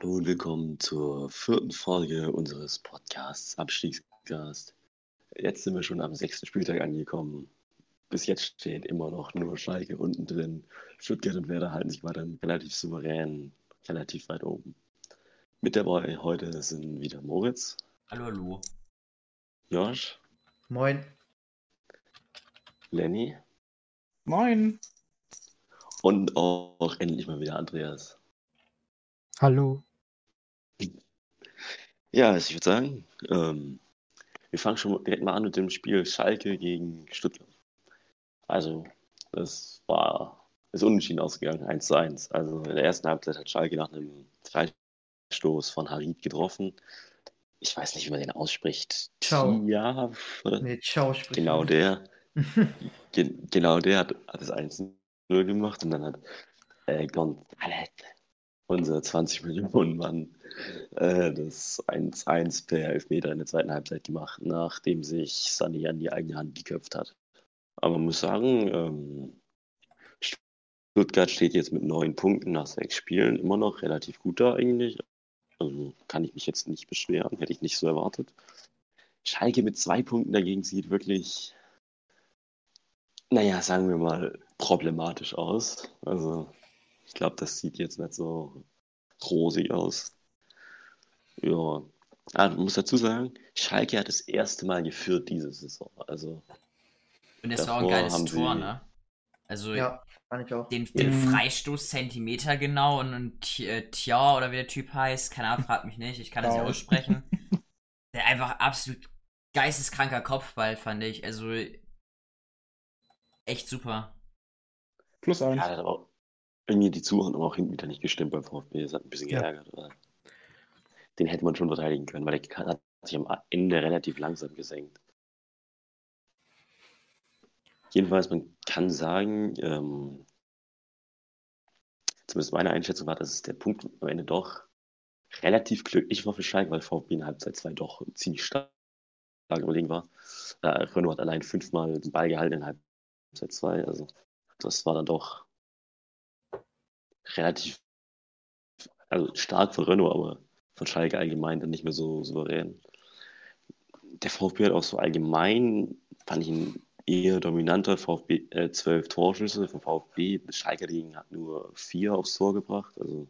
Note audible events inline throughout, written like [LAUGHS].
Hallo und willkommen zur vierten Folge unseres Podcasts Abstiegscast. Jetzt sind wir schon am sechsten Spieltag angekommen. Bis jetzt steht immer noch nur Schalke unten drin. Stuttgart und Werder halten sich weiter relativ souverän, relativ weit oben. Mit dabei heute sind wieder Moritz. Hallo, hallo. Josh. Moin. Lenny. Moin. Und auch endlich mal wieder Andreas. Hallo. Ja, also ich würde sagen, ähm, wir fangen schon direkt mal an mit dem Spiel Schalke gegen Stuttgart. Also, das war, ist unentschieden ausgegangen, 1 zu 1. Also in der ersten Halbzeit hat Schalke nach einem Freistoß von Harid getroffen. Ich weiß nicht, wie man den ausspricht. Ciao. Ja, Nee, ciao spricht genau der. [LAUGHS] Ge genau der hat, hat das 1-0 gemacht und dann hat äh, González, unser 20 Millionen Mann, äh, das 1-1 per Elfmeter in der zweiten Halbzeit gemacht, nachdem sich Sani an die eigene Hand geköpft hat. Aber man muss sagen, ähm, Stuttgart steht jetzt mit neun Punkten nach sechs Spielen immer noch relativ gut da eigentlich. Also kann ich mich jetzt nicht beschweren, hätte ich nicht so erwartet. Schalke mit zwei Punkten dagegen sieht wirklich, naja, sagen wir mal, problematisch aus. Also ich glaube, das sieht jetzt nicht so rosig aus. Ja, ah, ich muss dazu sagen, Schalke hat das erste Mal geführt diese Saison. Also Und das war auch ein geiles Tor, sie- ne? Also Ja, fand ich auch. den, den Mhm. Freistoß Zentimeter genau und, und T- äh, Tja oder wie der Typ heißt, keine Ahnung, fragt mich nicht, ich kann das ja Genau. aussprechen. Der einfach absolut geisteskranker Kopfball, fand ich. Also echt super. Plus eins. Ja, das hat aber irgendwie die Zuordnung auch hinten wieder nicht gestimmt beim VfB. Das hat ein bisschen Ja. geärgert. Den hätte man schon verteidigen können, weil der hat sich am Ende relativ langsam gesenkt. Jedenfalls, man kann sagen, ähm, zumindest meine Einschätzung war, dass es der Punkt am Ende doch relativ glücklich war für Schalke, weil VfB in Halbzeit 2 doch ziemlich stark überlegen war. Äh, Renault hat allein fünfmal den Ball gehalten in Halbzeit 2. Also das war dann doch relativ also stark von Renault, aber von Schalke allgemein dann nicht mehr so souverän. Der VfB hat auch so allgemein, fand ich ihn eher dominanter. VfB äh, 12 Torschüsse vom VfB. Schalke dagegen hat nur vier aufs Tor gebracht. Also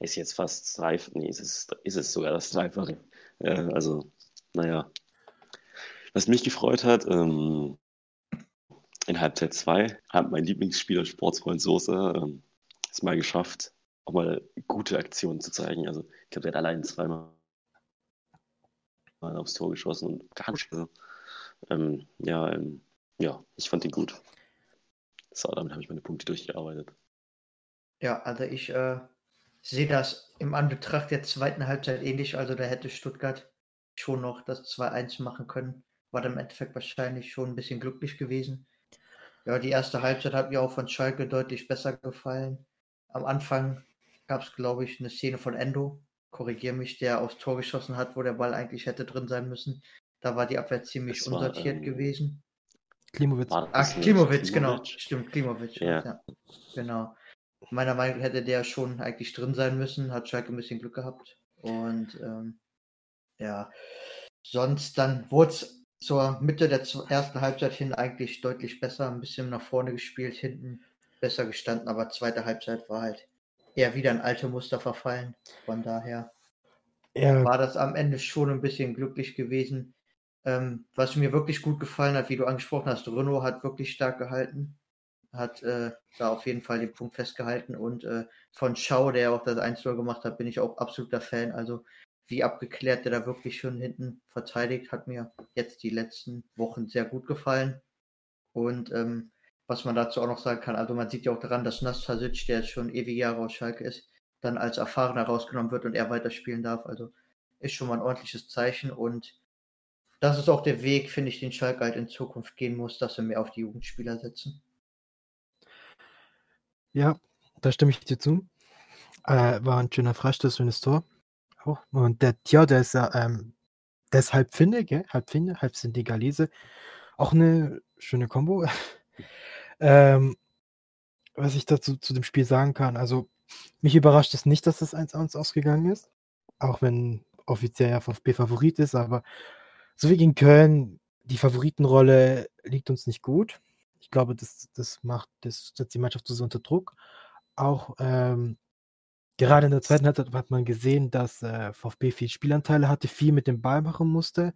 ist jetzt fast drei, nee, ist es, ist es sogar das Dreifache. Äh, also, naja. Was mich gefreut hat, ähm, in Halbzeit 2 hat mein Lieblingsspieler Sportsfreund Soße ähm, es mal geschafft, auch mal gute Aktionen zu zeigen. Also ich glaube, der hat allein zweimal mal aufs Tor geschossen und gar nicht. Also, ähm, ja, ähm, ja, ich fand ihn gut. So, damit habe ich meine Punkte durchgearbeitet. Ja, also ich äh, sehe das im Anbetracht der zweiten Halbzeit ähnlich. Also da hätte Stuttgart schon noch das 2-1 machen können. War dann im Endeffekt wahrscheinlich schon ein bisschen glücklich gewesen. Ja, die erste Halbzeit hat mir auch von Schalke deutlich besser gefallen. Am Anfang gab es, glaube ich, eine Szene von Endo, korrigier mich, der aufs Tor geschossen hat, wo der Ball eigentlich hätte drin sein müssen. Da war die Abwehr ziemlich Das war, unsortiert ähm, gewesen. Klimowitz. Das nicht Klimowitz, genau. Stimmt, Klimowitz. Ja. Ja. Genau. Meiner Meinung nach hätte der schon eigentlich drin sein müssen, hat Schalke ein bisschen Glück gehabt. Und ähm, ja, sonst dann wurde es zur Mitte der ersten Halbzeit hin eigentlich deutlich besser, ein bisschen nach vorne gespielt, hinten besser gestanden, aber zweite Halbzeit war halt eher wieder ein alte Muster verfallen. Von daher Ja, war das am Ende schon ein bisschen glücklich gewesen. Ähm, was mir wirklich gut gefallen hat, wie du angesprochen hast, Renault hat wirklich stark gehalten, hat äh, da auf jeden Fall den Punkt festgehalten und äh, von Schau, der auch das 1 gemacht hat, bin ich auch absoluter Fan. Also wie abgeklärt der da wirklich schon hinten verteidigt, hat mir jetzt die letzten Wochen sehr gut gefallen. Und ähm, was man dazu auch noch sagen kann, also man sieht ja auch daran, dass Nastasic, der jetzt schon ewige Jahre aus Schalke ist, dann als Erfahrener rausgenommen wird und er weiterspielen darf. Also ist schon mal ein ordentliches Zeichen und das ist auch der Weg, finde ich, den Schalke halt in Zukunft gehen muss, dass sie mehr auf die Jugendspieler setzen. ja, da stimme ich dir zu. Äh, war ein schöner Freistoß, schönes Tor. Auch. Und der Tja, der ist ja, ähm, der ist halb Finne, gell? Halb Finne, halb Senegalese. Auch eine schöne Kombo. [LAUGHS] ähm, was ich dazu zu dem Spiel sagen kann, also mich überrascht es nicht, dass das 1-1 ausgegangen ist. Auch wenn offiziell ja VfB Favorit ist, aber so wie gegen Köln, die Favoritenrolle liegt uns nicht gut. Ich glaube, das, das macht, das setzt die Mannschaft so unter Druck. Auch ähm, gerade in der zweiten Halbzeit hat man gesehen, dass äh, VfB viel Spielanteile hatte, viel mit dem Ball machen musste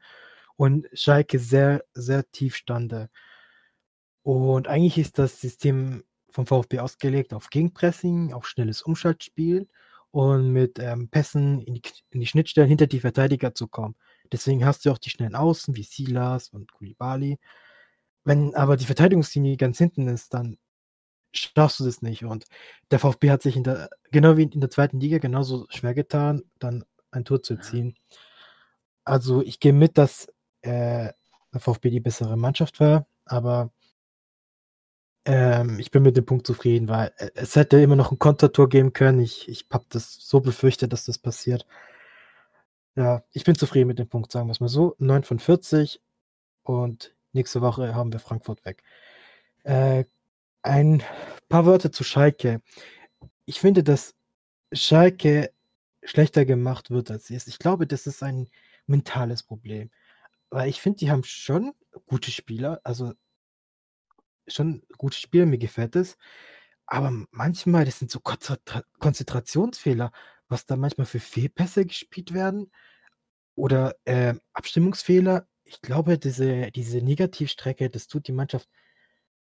und Schalke sehr, sehr tief stande. Und eigentlich ist das System vom VfB ausgelegt auf Gegenpressing, auf schnelles Umschaltspiel und mit ähm, Pässen in die, in die Schnittstellen hinter die Verteidiger zu kommen. Deswegen hast du auch die schnellen Außen wie Silas und Kulibali. Wenn aber die Verteidigungslinie ganz hinten ist, dann schaffst du das nicht. Und der VfB hat sich in der, genau wie in der zweiten Liga, genauso schwer getan, dann ein Tor zu erzielen. Also ich gehe mit, dass äh, der VfB die bessere Mannschaft war, aber ähm, ich bin mit dem Punkt zufrieden, weil äh, es hätte immer noch ein Kontertor geben können. Ich, ich habe das so befürchtet, dass das passiert. Ja, ich bin zufrieden mit dem Punkt, sagen wir es mal so. 9 von 40 und nächste Woche haben wir Frankfurt weg. Äh, ein paar Worte zu Schalke. Ich finde, dass Schalke schlechter gemacht wird, als sie ist. Ich glaube, das ist ein mentales Problem. Weil ich finde, die haben schon gute Spieler. Also schon gute Spiele, mir gefällt es. Aber manchmal, das sind so Konzentra Konzentrationsfehler, was da manchmal für Fehlpässe gespielt werden oder äh, Abstimmungsfehler. Ich glaube, diese, diese Negativstrecke, das tut die Mannschaft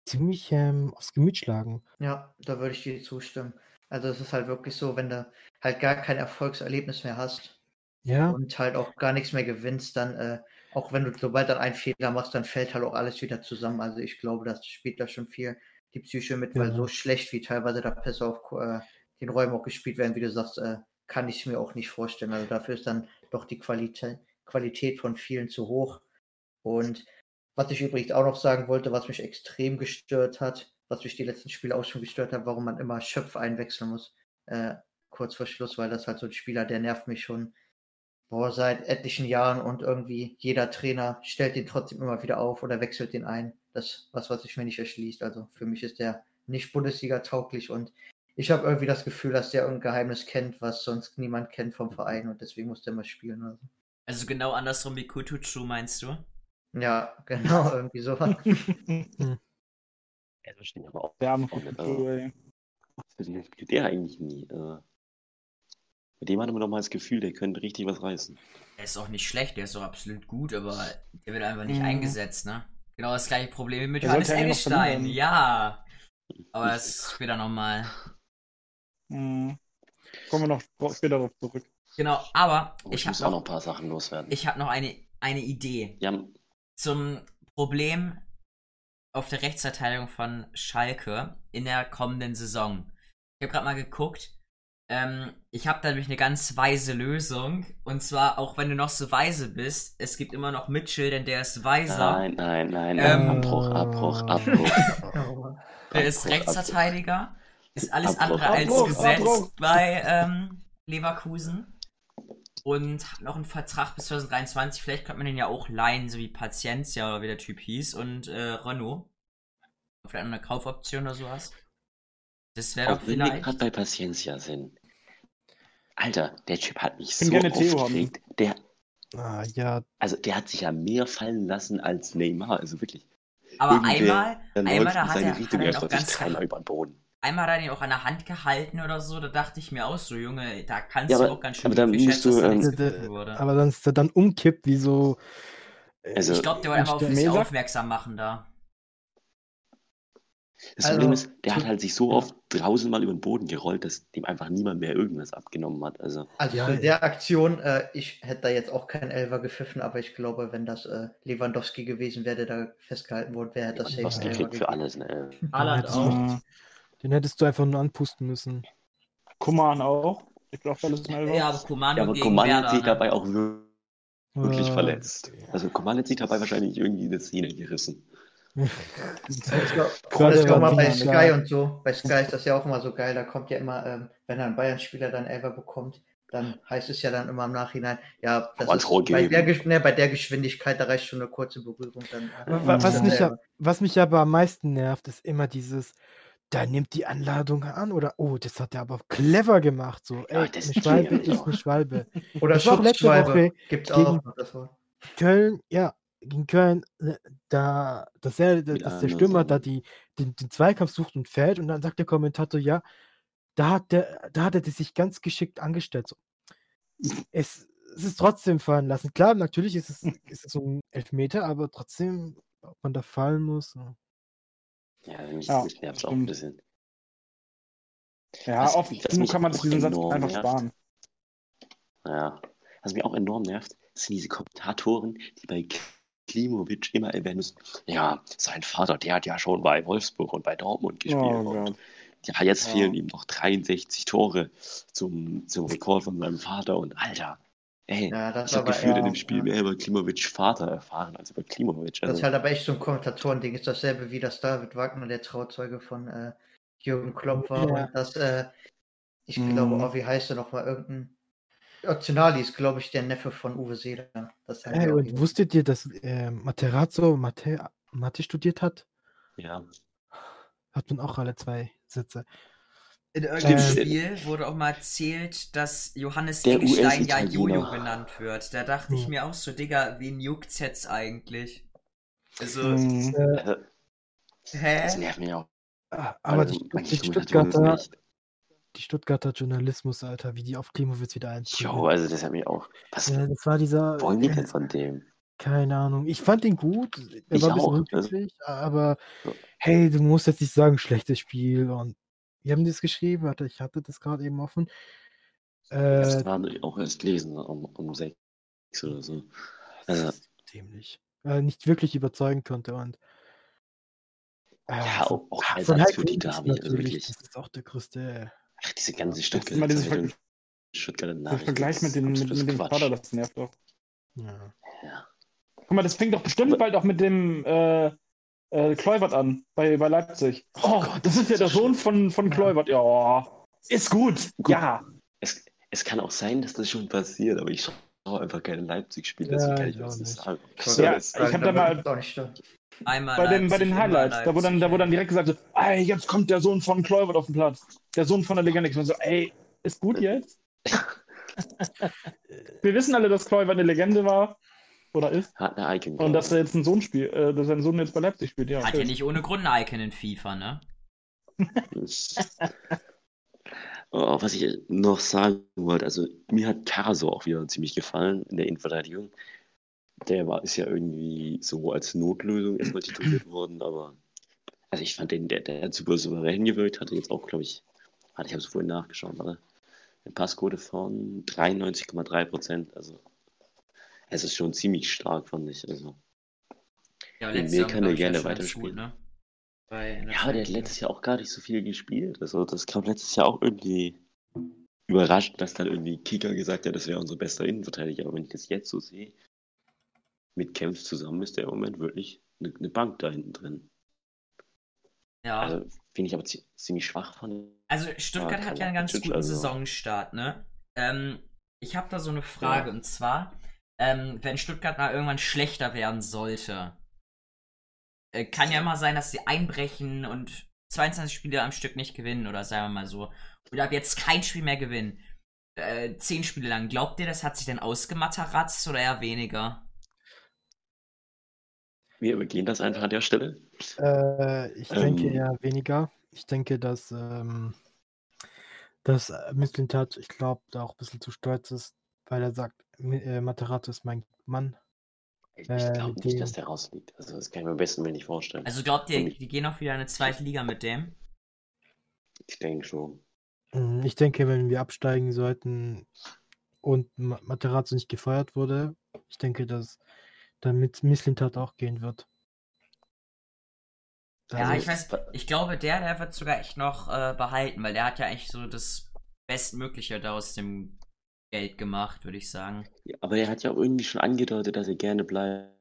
ziemlich ähm, aufs Gemüt schlagen. Ja, da würde ich dir zustimmen. Also es ist halt wirklich so, wenn du halt gar kein Erfolgserlebnis mehr hast ja. und halt auch gar nichts mehr gewinnst, dann äh, auch wenn du sobald dann einen Fehler machst, dann fällt halt auch alles wieder zusammen. Also ich glaube, das spielt da schon viel die Psyche mit, weil Ja. so schlecht wie teilweise da Pässe auf äh, den Räumen auch gespielt werden, wie du sagst, äh, kann ich mir auch nicht vorstellen. Also dafür ist dann doch die Qualität, Qualität von vielen zu hoch. Und was ich übrigens auch noch sagen wollte, was mich extrem gestört hat, was mich die letzten Spiele auch schon gestört hat, warum man immer Schöpf einwechseln muss, äh, kurz vor Schluss, weil das halt so ein Spieler, der nervt mich schon boah, seit etlichen Jahren und irgendwie jeder Trainer stellt den trotzdem immer wieder auf oder wechselt den ein. Das was, was sich mir nicht erschließt. Also für mich ist der nicht Bundesliga tauglich und ich habe irgendwie das Gefühl, dass der irgendein Geheimnis kennt, was sonst niemand kennt vom Verein und deswegen muss der mal spielen. Also. Also genau andersrum wie Kutucu, meinst du? Ja, [LAUGHS] genau, irgendwie sowas. [LAUGHS] Ja, das stimmt aber auch. Der arme also, ey. deswegen spielt der eigentlich nie. Also, bei dem hatte man doch mal das Gefühl, der könnte richtig was reißen. Der ist auch nicht schlecht, der ist auch absolut gut, aber der wird einfach nicht Mhm. eingesetzt, ne? Genau das gleiche Problem wie mit Der Johannes Engelstein. Ja. Aber das ist später nochmal. Mhm. Kommen wir noch später darauf zurück. Genau, aber Aber ich ich habe muss auch noch ein paar Sachen loswerden. ich hab noch eine, eine Idee Ja, zum Problem auf der Rechtsverteidigung von Schalke in der kommenden Saison. Ich habe gerade mal geguckt. Ähm, ich habe da nämlich eine ganz weise Lösung. Und zwar, auch wenn du noch so weise bist, es gibt immer noch Mitchell, denn der ist weiser. nein, nein, nein. Ähm, Abbruch, Abbruch, Abbruch. [LAUGHS] Der ist Abbruch, Rechtsverteidiger. Ist alles Abbruch, andere als Abbruch, gesetzt Abbruch. bei ähm, Leverkusen. Und hat noch einen Vertrag bis 2023. Vielleicht könnte man den ja auch leihen, so wie Paciencia oder wie der Typ hieß. Und äh, Renault. Vielleicht noch eine Kaufoption oder sowas. Das wäre doch Auch wenn wir vielleicht. gerade bei Paciencia sind. Alter, der Typ hat mich bin so gerne Theo haben. aufgeregt. Der, Ah, ja, also der hat sich ja mehr fallen lassen als Neymar, also wirklich. Aber Irgendwer einmal, Dann einmal läuft da hat er, hat er sich ganz über den Boden. Einmal hat er ihn auch an der Hand gehalten oder so, da dachte ich mir auch so, Junge, da kannst Ja, du aber- auch ganz schön aber dann musst du, da ähm, wurde. aber dann ist er dann umkippt, wie so. äh, Also, ich glaube, der wollte einfach auf sich aufmerksam machen da. Das Also, Problem ist, der hat halt sich so oft draußen mal über den Boden gerollt, dass dem einfach niemand mehr irgendwas abgenommen hat. Also, Also Ja, der Aktion, äh, ich hätte da jetzt auch keinen Elfer gepfiffen, aber ich glaube, wenn das äh, Lewandowski gewesen wäre, der da festgehalten worden wäre, hätte das Lewandowski kriegt für alles. Haaland hättest du- auch. Den hättest du einfach nur anpusten müssen. Kuman auch. Ich glaube, alles Elfer. Ja, aber Kommando Ja, aber Werder, sich ne? dabei auch wir- wirklich Äh, verletzt. Also Coman hat sich dabei wahrscheinlich irgendwie das Zähne gerissen. Das ist auch mal bei Sky ja. und so. Bei Sky ist das ja auch immer so geil. Da kommt ja immer, ähm, wenn ein Bayern-Spieler dann Elfer bekommt, dann heißt es ja dann immer im Nachhinein, ja, bei, der, ne, bei der Geschwindigkeit, da reicht schon eine kurze Berührung. Dann, Was das mich, ja, was mich aber am meisten nervt, ist immer dieses, der nimmt die Anladung an oder oh, das hat er aber clever gemacht. So, Ja, ey, das eine ist Schwalbe ist ja. eine Schwalbe. [LAUGHS] Oder Das letzte Schutzschwalbe. Woche Gibt's gegen- auch noch das Wort. Köln, ja, gegen Köln, äh, da, dass, er, dass der Anderson. Stürmer da die, den, den Zweikampf sucht und fällt und dann sagt der Kommentator, ja, da hat der, da hat er das sich ganz geschickt angestellt. So. Es, es ist trotzdem fallen lassen. Klar, natürlich ist es, ist es so ein Elfmeter, aber trotzdem, ob man da fallen muss. so. Ja, mich, Ja, nervt auch ein bisschen. Ja, Was- oft genug mich kann man diesen Satz einfach nervt. sparen. Ja. Was mich auch enorm nervt, sind diese Kommentatoren, die bei Klimovic immer erwähnen müssen, ja, sein Vater, der hat ja schon bei Wolfsburg und bei Dortmund gespielt. Oh und ja, jetzt Ja. fehlen ihm noch 63 Tore zum, zum Rekord von seinem Vater. Und Alter, ey, Ja, das ich ist habe gefühlt in dem Spiel ja. mehr über Klimovic Vater erfahren als über Klimovic. Das Also, ist halt aber echt so ein Kommentatoren-Ding. Ist dasselbe wie das David Wagner, der Trauzeuge von äh, Jürgen Klopp war. Ja. Und das, äh, ich Mhm. glaube, oh, wie heißt er nochmal? Irgendein. Optionali ist, glaube ich, der Neffe von Uwe Seeler. Das Ey, und wusstet ihr, dass äh, Materazzo Mathe, Mathe studiert hat? ja. Hat man auch alle zwei Sätze. In irgendeinem Ähm, Spiel wurde auch mal erzählt, dass Johannes Der Eggestein ja. Jojo genannt wird. Da dachte ich Hm. mir auch so, Digga, wen juckt's jetzt eigentlich? Also, Mhm. Äh, Also, hä? das nervt mich auch. ah, aber Also, die, die, Stuttgarter, die Stuttgarter Journalismus, Alter, wie die auf Klimowitz wieder einprügeln. Jo, also das hat mich auch. Was Ja, das war dieser. wollen die äh, denn von dem? Keine Ahnung. Ich fand ihn gut. Er Ich war ein bisschen auch, also- unglücklich, aber Ja. hey, du musst jetzt nicht sagen, schlechtes Spiel. Und wir haben das geschrieben, warte, ich hatte das gerade eben offen. Äh, Das war auch erst gelesen, um, um sechs oder so. äh, ist dämlich. Äh, nicht wirklich überzeugen konnte und äh, Ja, auch, auch von für die Hübers Derby, also wirklich. Das ist auch der größte. Ach, diese ganze Stuttgarter dieses Zeitung, Ver Stuttgarter der Nachrichten. Vergleich mit, den, mit, mit dem. Vater, das nervt doch. Ja. Ja. Guck mal, das fängt doch bestimmt Aber- bald auch mit dem äh, äh, Kluivert an, bei, bei Leipzig. Oh, Gott, das ist ja der so Sohn von, von Ja. Kluivert. Ja, ist gut. Gut. Ja. Es, es kann auch sein, dass das schon passiert, aber ich schaue einfach keine Leipzig-Spiele, Ja, deswegen kann ich ich das auch nicht nicht. sagen. Ich So, Ja, ich hab da mal-. Einmal Bei den, bei Leipzig, den Highlights, da wo, dann, da wo dann direkt gesagt wird, ey, jetzt kommt der Sohn von Kluivert auf den Platz. Der Sohn von der Legende. Ich so, ey, ist gut jetzt? [LAUGHS] Wir wissen alle, dass Kluivert eine Legende war. Oder ist. hat eine Icon. Und dass er jetzt ein Sohn spielt, äh, dass sein Sohn jetzt bei Leipzig spielt, ja. Hat ja nicht ohne Grund ein Icon in FIFA, ne? [LAUGHS] Oh, was ich noch sagen wollte, also mir hat Caso auch wieder ziemlich gefallen in der Innenverteidigung. Der war, ist ja irgendwie so als Notlösung erstmal tituliert [CLEARS THROAT] worden, aber also ich fand den, der, der hat super souverän gewirkt, hatte jetzt auch, glaube ich, warte, ich habe es vorhin nachgeschaut, warte, eine Passquote von 93,3 Prozent, also es ist schon ziemlich stark, fand ich. Also, Ja, letztes Jahr, kann er gerne weiterspielen. gut, ne? Bei, ja, aber der hat letztes Jahr auch gar nicht so viel gespielt. Also das kam letztes Jahr auch irgendwie überrascht, dass dann irgendwie Kicker gesagt hat, das wäre unser bester Innenverteidiger. Aber wenn ich das jetzt so sehe, mit Kempf zusammen ist der im Moment wirklich eine, eine Bank da hinten drin. Ja. Also finde ich aber zi- ziemlich schwach von. Also Stuttgart Ja, hat ja einen ganz guten also- Saisonstart, ne? Ähm, ich habe da so eine Frage Ja. und zwar, ähm, wenn Stuttgart mal irgendwann schlechter werden sollte, äh, kann ja immer sein, dass sie einbrechen und 22 Spiele am Stück nicht gewinnen oder sagen wir mal so. Oder ab jetzt kein Spiel mehr gewinnen. Äh, zehn Spiele lang. Glaubt ihr, das hat sich denn ausgematteratzt oder eher weniger? Wir übergehen das einfach an der Stelle. Äh, ich denke Ähm. eher weniger. Ich denke, dass, ähm, dass äh, Mislintat, ich glaube, da auch ein bisschen zu stolz ist, weil er sagt, äh, Materazzo ist mein Mann. Ich Äh, glaube nicht, dem- dass der rausliegt. Also das kann ich mir am besten mir nicht vorstellen. Also glaubt ihr, ich- die gehen auch wieder in eine zweite Liga mit dem? ich denke schon. Mm, Ich denke, wenn wir absteigen sollten und Ma- Materazzo nicht gefeuert wurde, ich denke, dass damit Mislintat auch gehen wird. Ja, Also, ich weiß, ich glaube, der, der wird sogar echt noch äh, behalten, weil der hat ja eigentlich so das Bestmögliche da aus dem Geld gemacht, würde ich sagen. Ja, aber er hat ja auch irgendwie schon angedeutet, dass er gerne bleiben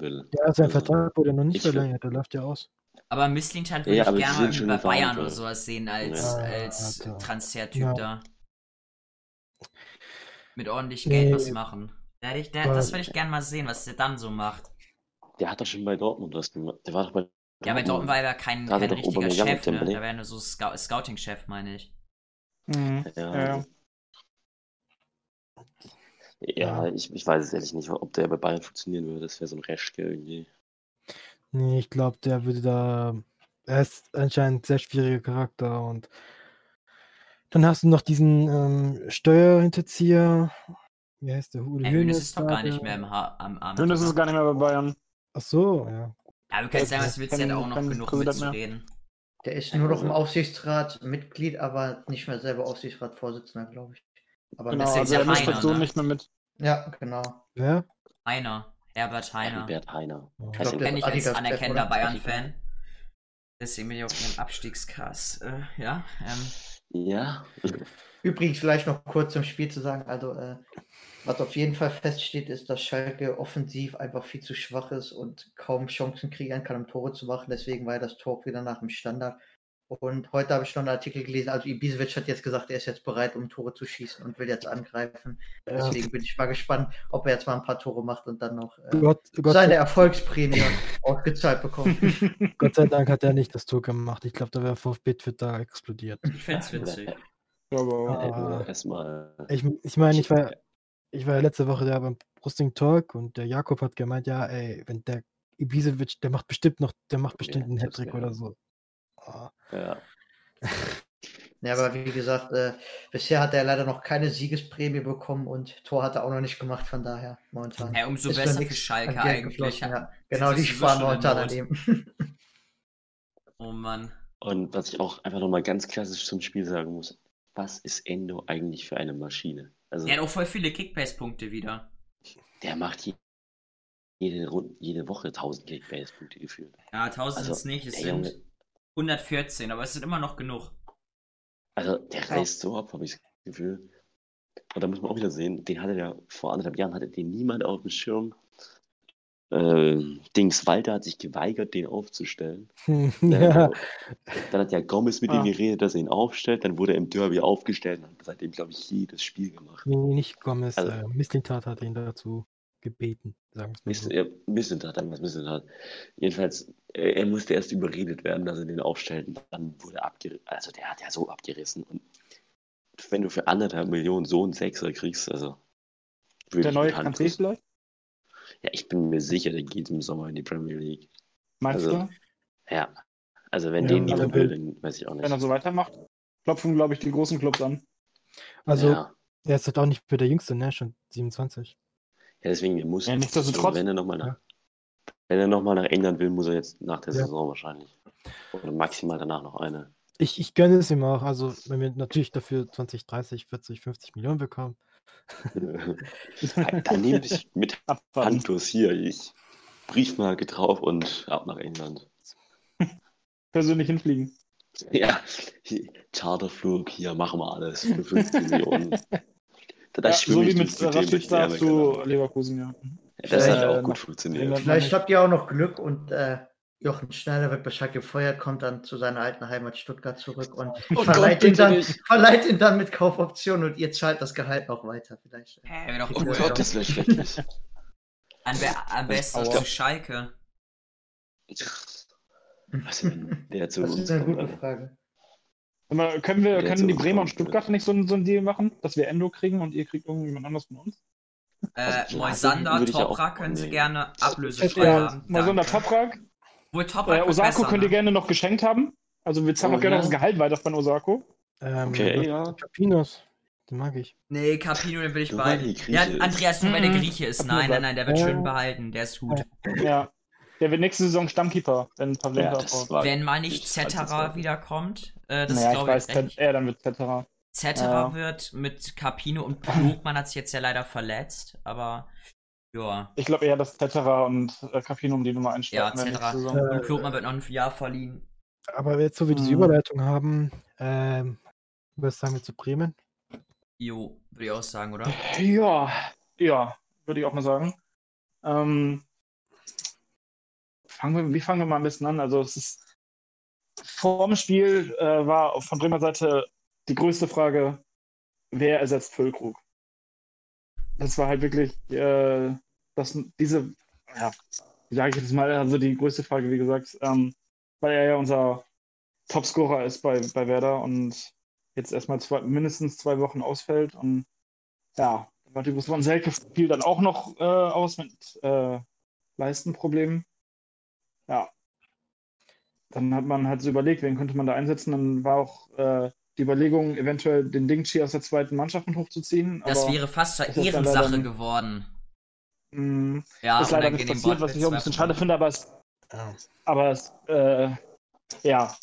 will. Ja, sein Also, Vertrag wurde noch nicht verlängert, der läuft ja aus. Aber Mislintat Ja, würde ja, ich gerne mal schon bei Bayern Verhandlung. oder sowas sehen als, Ja, als Alter. Transfertyp Ja. da. Mit ordentlich Geld was Nee. machen. Der, hätte ich- Aber- das würde ich gerne mal sehen, was der dann so macht. Der hat doch schon bei Dortmund was gemacht. Der war doch bei Ja, bei Dortmund war er ja kein, Da kein richtiger Chef, ne? Da wäre nur so Scou Scouting-Chef, meine ich. Mhm. Ja, Ja, ja. ja, Ja. ich, ich weiß es ehrlich nicht, ob der bei Bayern funktionieren würde. Das wäre so ein Reschke irgendwie. Nee, ich glaube, der würde da. Er ist anscheinend ein sehr schwieriger Charakter und dann hast du noch diesen ähm, Steuerhinterzieher. Wie heißt der? Herr Hönes ist doch gar nicht mehr im ha am Amt. Schön, das ist gar nicht mehr bei Bayern. Ach so, ja. Ja, du kannst sagen, was willst, Kein- auch noch genug mitzureden. Der ist nur noch im Aufsichtsrat Mitglied, aber nicht mehr selber Aufsichtsratsvorsitzender, glaube ich. Aber Genau, also er mischt das so ne? nicht mehr mit. ja, genau. Wer? Heiner. Herbert Heiner. Herbert Heiner. Oh. Heißt glaub, der- Kenne ich als anerkennender? Bayern-Fan. Deswegen bin ich auf dem Abstiegskass. Äh, ja, ähm, Ja. Übrigens vielleicht noch kurz zum Spiel zu sagen, also äh, was auf jeden Fall feststeht, ist, dass Schalke offensiv einfach viel zu schwach ist und kaum Chancen kreieren kann, um Tore zu machen. Deswegen war ja das Tor wieder nach dem Standard. Und heute habe ich noch einen Artikel gelesen, also Ibisevic hat jetzt gesagt, er ist jetzt bereit, um Tore zu schießen und will jetzt angreifen. Ja. Deswegen bin ich mal gespannt, ob er jetzt mal ein paar Tore macht und dann noch äh, Gott, Gott, seine sei, Erfolgsprämie [LAUGHS] ausgezahlt bekommt. [LAUGHS] Gott sei Dank hat er nicht das Tor gemacht. Ich glaube, da wäre VfB Twitter explodiert. ich find's witzig. Aber. Erstmal. Ich, ich meine, ich war, ich war ja letzte Woche da beim Brusting Talk und der Jakob hat gemeint, ja, ey, wenn der Ibisevic, der macht bestimmt noch, der macht bestimmt Ja, einen Hattrick oder so. Ah, Ja. [LAUGHS] Ja, aber wie gesagt, äh, bisher hat er leider noch keine Siegesprämie bekommen und Tor hat er auch noch nicht gemacht, von daher momentan. Ja, umso ist besser für Schalke eigentlich. Ja. Genau, die sparen momentan dem. [LAUGHS] Oh Mann. Und was ich auch einfach nochmal ganz klassisch zum Spiel sagen muss, was ist Endo eigentlich für eine Maschine? Also Der hat auch voll viele Kickbase-Punkte wieder. der macht je- jede, jede Woche 1000 Kickbase-Punkte gefühlt. Ja, 1000 Also, sind's nicht, es sind Junge- 114, aber es sind immer noch genug. Also der reißt so ab, habe ich das Gefühl. Und da muss man auch wieder sehen, den hatte der vor anderthalb Jahren hatte den niemand auf dem Schirm. Ähm, Dings Walter hat sich geweigert, den aufzustellen. Dann, ja, hat, dann hat ja Gomez mit Ah. ihm geredet, dass er ihn aufstellt. Dann wurde er im Derby aufgestellt und hat seitdem, glaube ich, jedes Spiel gemacht. nee, nicht Gomez, Also- äh, Mislintat hat ihn dazu gebeten, sagen wir Mist, so. er Missentat, dann was Missentat. Jedenfalls, er, er musste erst überredet werden, dass er den aufstellt. Und dann wurde er abgerissen. Also der hat ja so abgerissen. Und wenn du für anderthalb Millionen so einen Sechser kriegst, also. würde der ich neue Kanté vielleicht? Ja, ich bin mir sicher, der geht im Sommer in die Premier League. Meinst Also, du? Ja. Also wenn Ja, den also niemand will, wenn- dann weiß ich auch Wenn er nicht. so weitermacht, klopfen, glaube ich, die großen Clubs an. Also, ja. er ist halt auch nicht mehr der Jüngste, ne? Schon 27. ja, deswegen, er muss. Ja, nichtsdestotrotz. Also wenn er nochmal nach, Ja. wenn er noch mal nach England will, muss er jetzt nach der Ja. Saison wahrscheinlich. Oder maximal danach noch eine. Ich, ich gönne es ihm auch. Also, wenn wir natürlich dafür 20, 30, 40, 50 Millionen bekommen. dann nehme ich mit. [LAUGHS] Handlos hier. Ich Briefmarke drauf und ab nach England. Persönlich hinfliegen. Ja, Charterflug, hier machen wir alles für 15 [LAUGHS] Millionen. Da, da Ja, schwimme so wie mit Rashica zu genau. Leverkusen, ja. Das hat auch gut funktioniert. Vielleicht habt ihr auch noch Glück und äh, Jochen Schneider wird bei Schalke gefeuert, kommt dann zu seiner alten Heimat Stuttgart zurück und [LAUGHS] Oh verleiht, Gott, ihn dann, verleiht ihn dann mit Kaufoption und ihr zahlt das Gehalt noch weiter vielleicht. Hä, wäre doch Oh. Gott, das wäre schrecklich. Am, be am besten zu Schalke. Was, wenn der zu Das uns ist eine kommt, gute. Frage. Können wir, können die Bremer und Stuttgart nicht so, ein- so ein Deal machen, dass wir Endo kriegen und ihr kriegt irgendjemand anders von uns? Äh, Also, Moisander, Toprak können sie gerne ablösefrei Ja, haben. mal so eine Danke. Toprak. Wohl Äh, Toprak wird Osako besser, könnt ihr ne? gerne noch geschenkt haben. Also wir zahlen Oh, auch gerne ja. das Gehalt weiter von Osako. Ähm, Okay, ja. Capinos, den mag ich. Nee, Capino, den will ich behalten. Ja. Andreas, nur weil der Mhm. Grieche ist. Nein, nein, nein, der wird schön behalten. Der ist gut. Ja. Der wird nächste Saison Stammkeeper, wenn Pavlenka Ja, Wenn mal nicht Zetterer wiederkommt, äh, das naja, ich glaube weiß, ich echt. er dann wird Zetterer. Zetterer Ja. wird mit Capino und Klugmann hat sich jetzt ja leider verletzt, aber ja. Ich glaube eher, dass Zetterer und äh, Capino um die Nummer einsteigen. Ja, Zetterer. Saison. Und Klugmann wird noch ein Jahr verliehen. Aber jetzt, wo wir diese Mhm. Überleitung haben, ähm, was sagen wir zu Bremen? Jo, würde ich auch sagen, oder? Ja, ja, würde ich auch mal sagen. Ähm, fangen wir, wie fangen wir mal am besten an? Also es ist vor dem Spiel äh, war von Bremer Seite die größte Frage, wer ersetzt Füllkrug? Das war halt wirklich äh, das, diese, ja, wie sage ich jetzt mal, also die größte Frage, wie gesagt, ähm, weil er ja unser Topscorer ist bei, bei Werder und jetzt erstmal zwei, mindestens zwei Wochen ausfällt. Und ja, Matthias von Selke fiel dann auch noch äh, aus mit äh, Leistenproblemen. Ja. Dann hat man halt so überlegt, wen könnte man da einsetzen. Dann war auch äh, die Überlegung, eventuell den Dingchi aus der zweiten Mannschaft mit hochzuziehen. Das aber wäre fast zur Ehrensache leider- geworden. mh, Ja, ist leider dann nicht passiert, was ich auch ein bisschen schade finde, aber es, Ja. aber es äh, ja,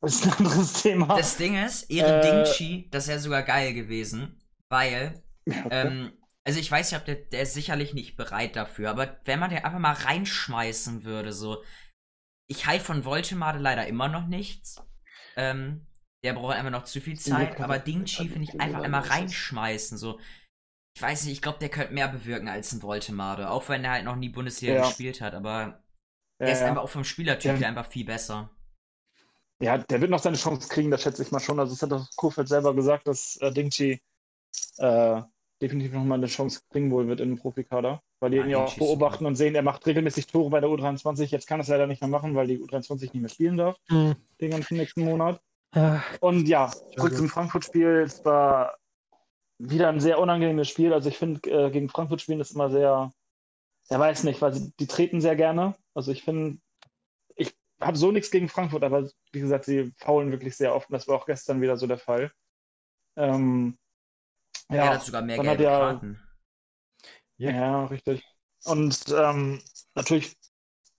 das ist ein anderes Thema. Das Ding ist, Ehren Äh, Dingchi, das wäre sogar geil gewesen, weil, Ja, okay. ähm, also ich weiß nicht, ob der, der ist sicherlich nicht bereit dafür, aber wenn man den einfach mal reinschmeißen würde, so. Ich halte von Voltemade leider immer noch nichts. Ähm, der braucht einfach noch zu viel Zeit, aber Dingchi finde ich einfach einmal reinschmeißen, so. Ich weiß nicht, ich glaube, der könnte mehr bewirken als ein Voltemade, auch wenn er halt noch nie Bundesliga Ja. gespielt hat, aber ja, er ist ja. einfach auch vom Spielertyp her einfach viel besser. Ja, der wird noch seine Chance kriegen, das schätze ich mal schon. Also, es hat doch Kofeld selber gesagt, dass äh, Dingchi äh, definitiv noch mal eine Chance kriegen wohl wird in den Profikader, weil die ihn ja auch beobachten und sehen, er macht regelmäßig Tore bei der U23. Jetzt kann er es leider nicht mehr machen, weil die U23 nicht mehr spielen darf, Hm. den ganzen nächsten Monat. Ja, Und ja, zurück zum Frankfurt-Spiel. Es war wieder ein sehr unangenehmes Spiel. Also ich finde, äh, gegen Frankfurt spielen ist immer sehr, er weiß nicht, weil sie, die treten sehr gerne. Also ich finde, ich habe so nichts gegen Frankfurt, aber wie gesagt, sie faulen wirklich sehr oft. Und das war auch gestern wieder so der Fall. Ähm, er ja, hat sogar mehr dann hat gelbe ja- Karten. Ja. ja, richtig. Und ähm, natürlich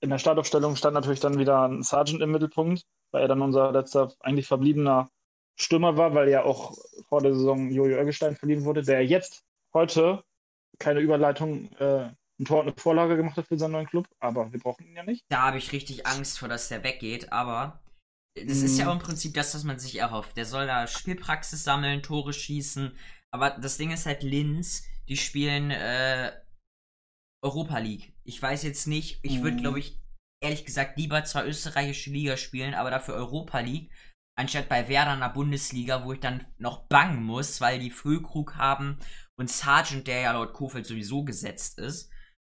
in der Startaufstellung stand natürlich dann wieder ein Sergeant im Mittelpunkt, weil er dann unser letzter eigentlich verbliebener Stürmer war, weil ja auch vor der Saison Jojo Eggestein verliehen wurde, der jetzt heute keine Überleitung, äh, ein Tor und eine Vorlage gemacht hat für seinen neuen Club, aber wir brauchen ihn ja nicht. Da habe ich richtig Angst vor, dass der weggeht, aber das ist ja Mhm. auch im Prinzip das, was man sich erhofft. Der soll da Spielpraxis sammeln, Tore schießen, aber das Ding ist halt Linz, die spielen äh, Europa League. Ich weiß jetzt nicht, ich würde Mhm. glaube ich ehrlich gesagt lieber zwar österreichische Liga spielen, aber dafür Europa League, anstatt bei Werder in der Bundesliga, wo ich dann noch bangen muss, weil die Füllkrug haben und Sargent, der ja laut Kofeld sowieso gesetzt ist.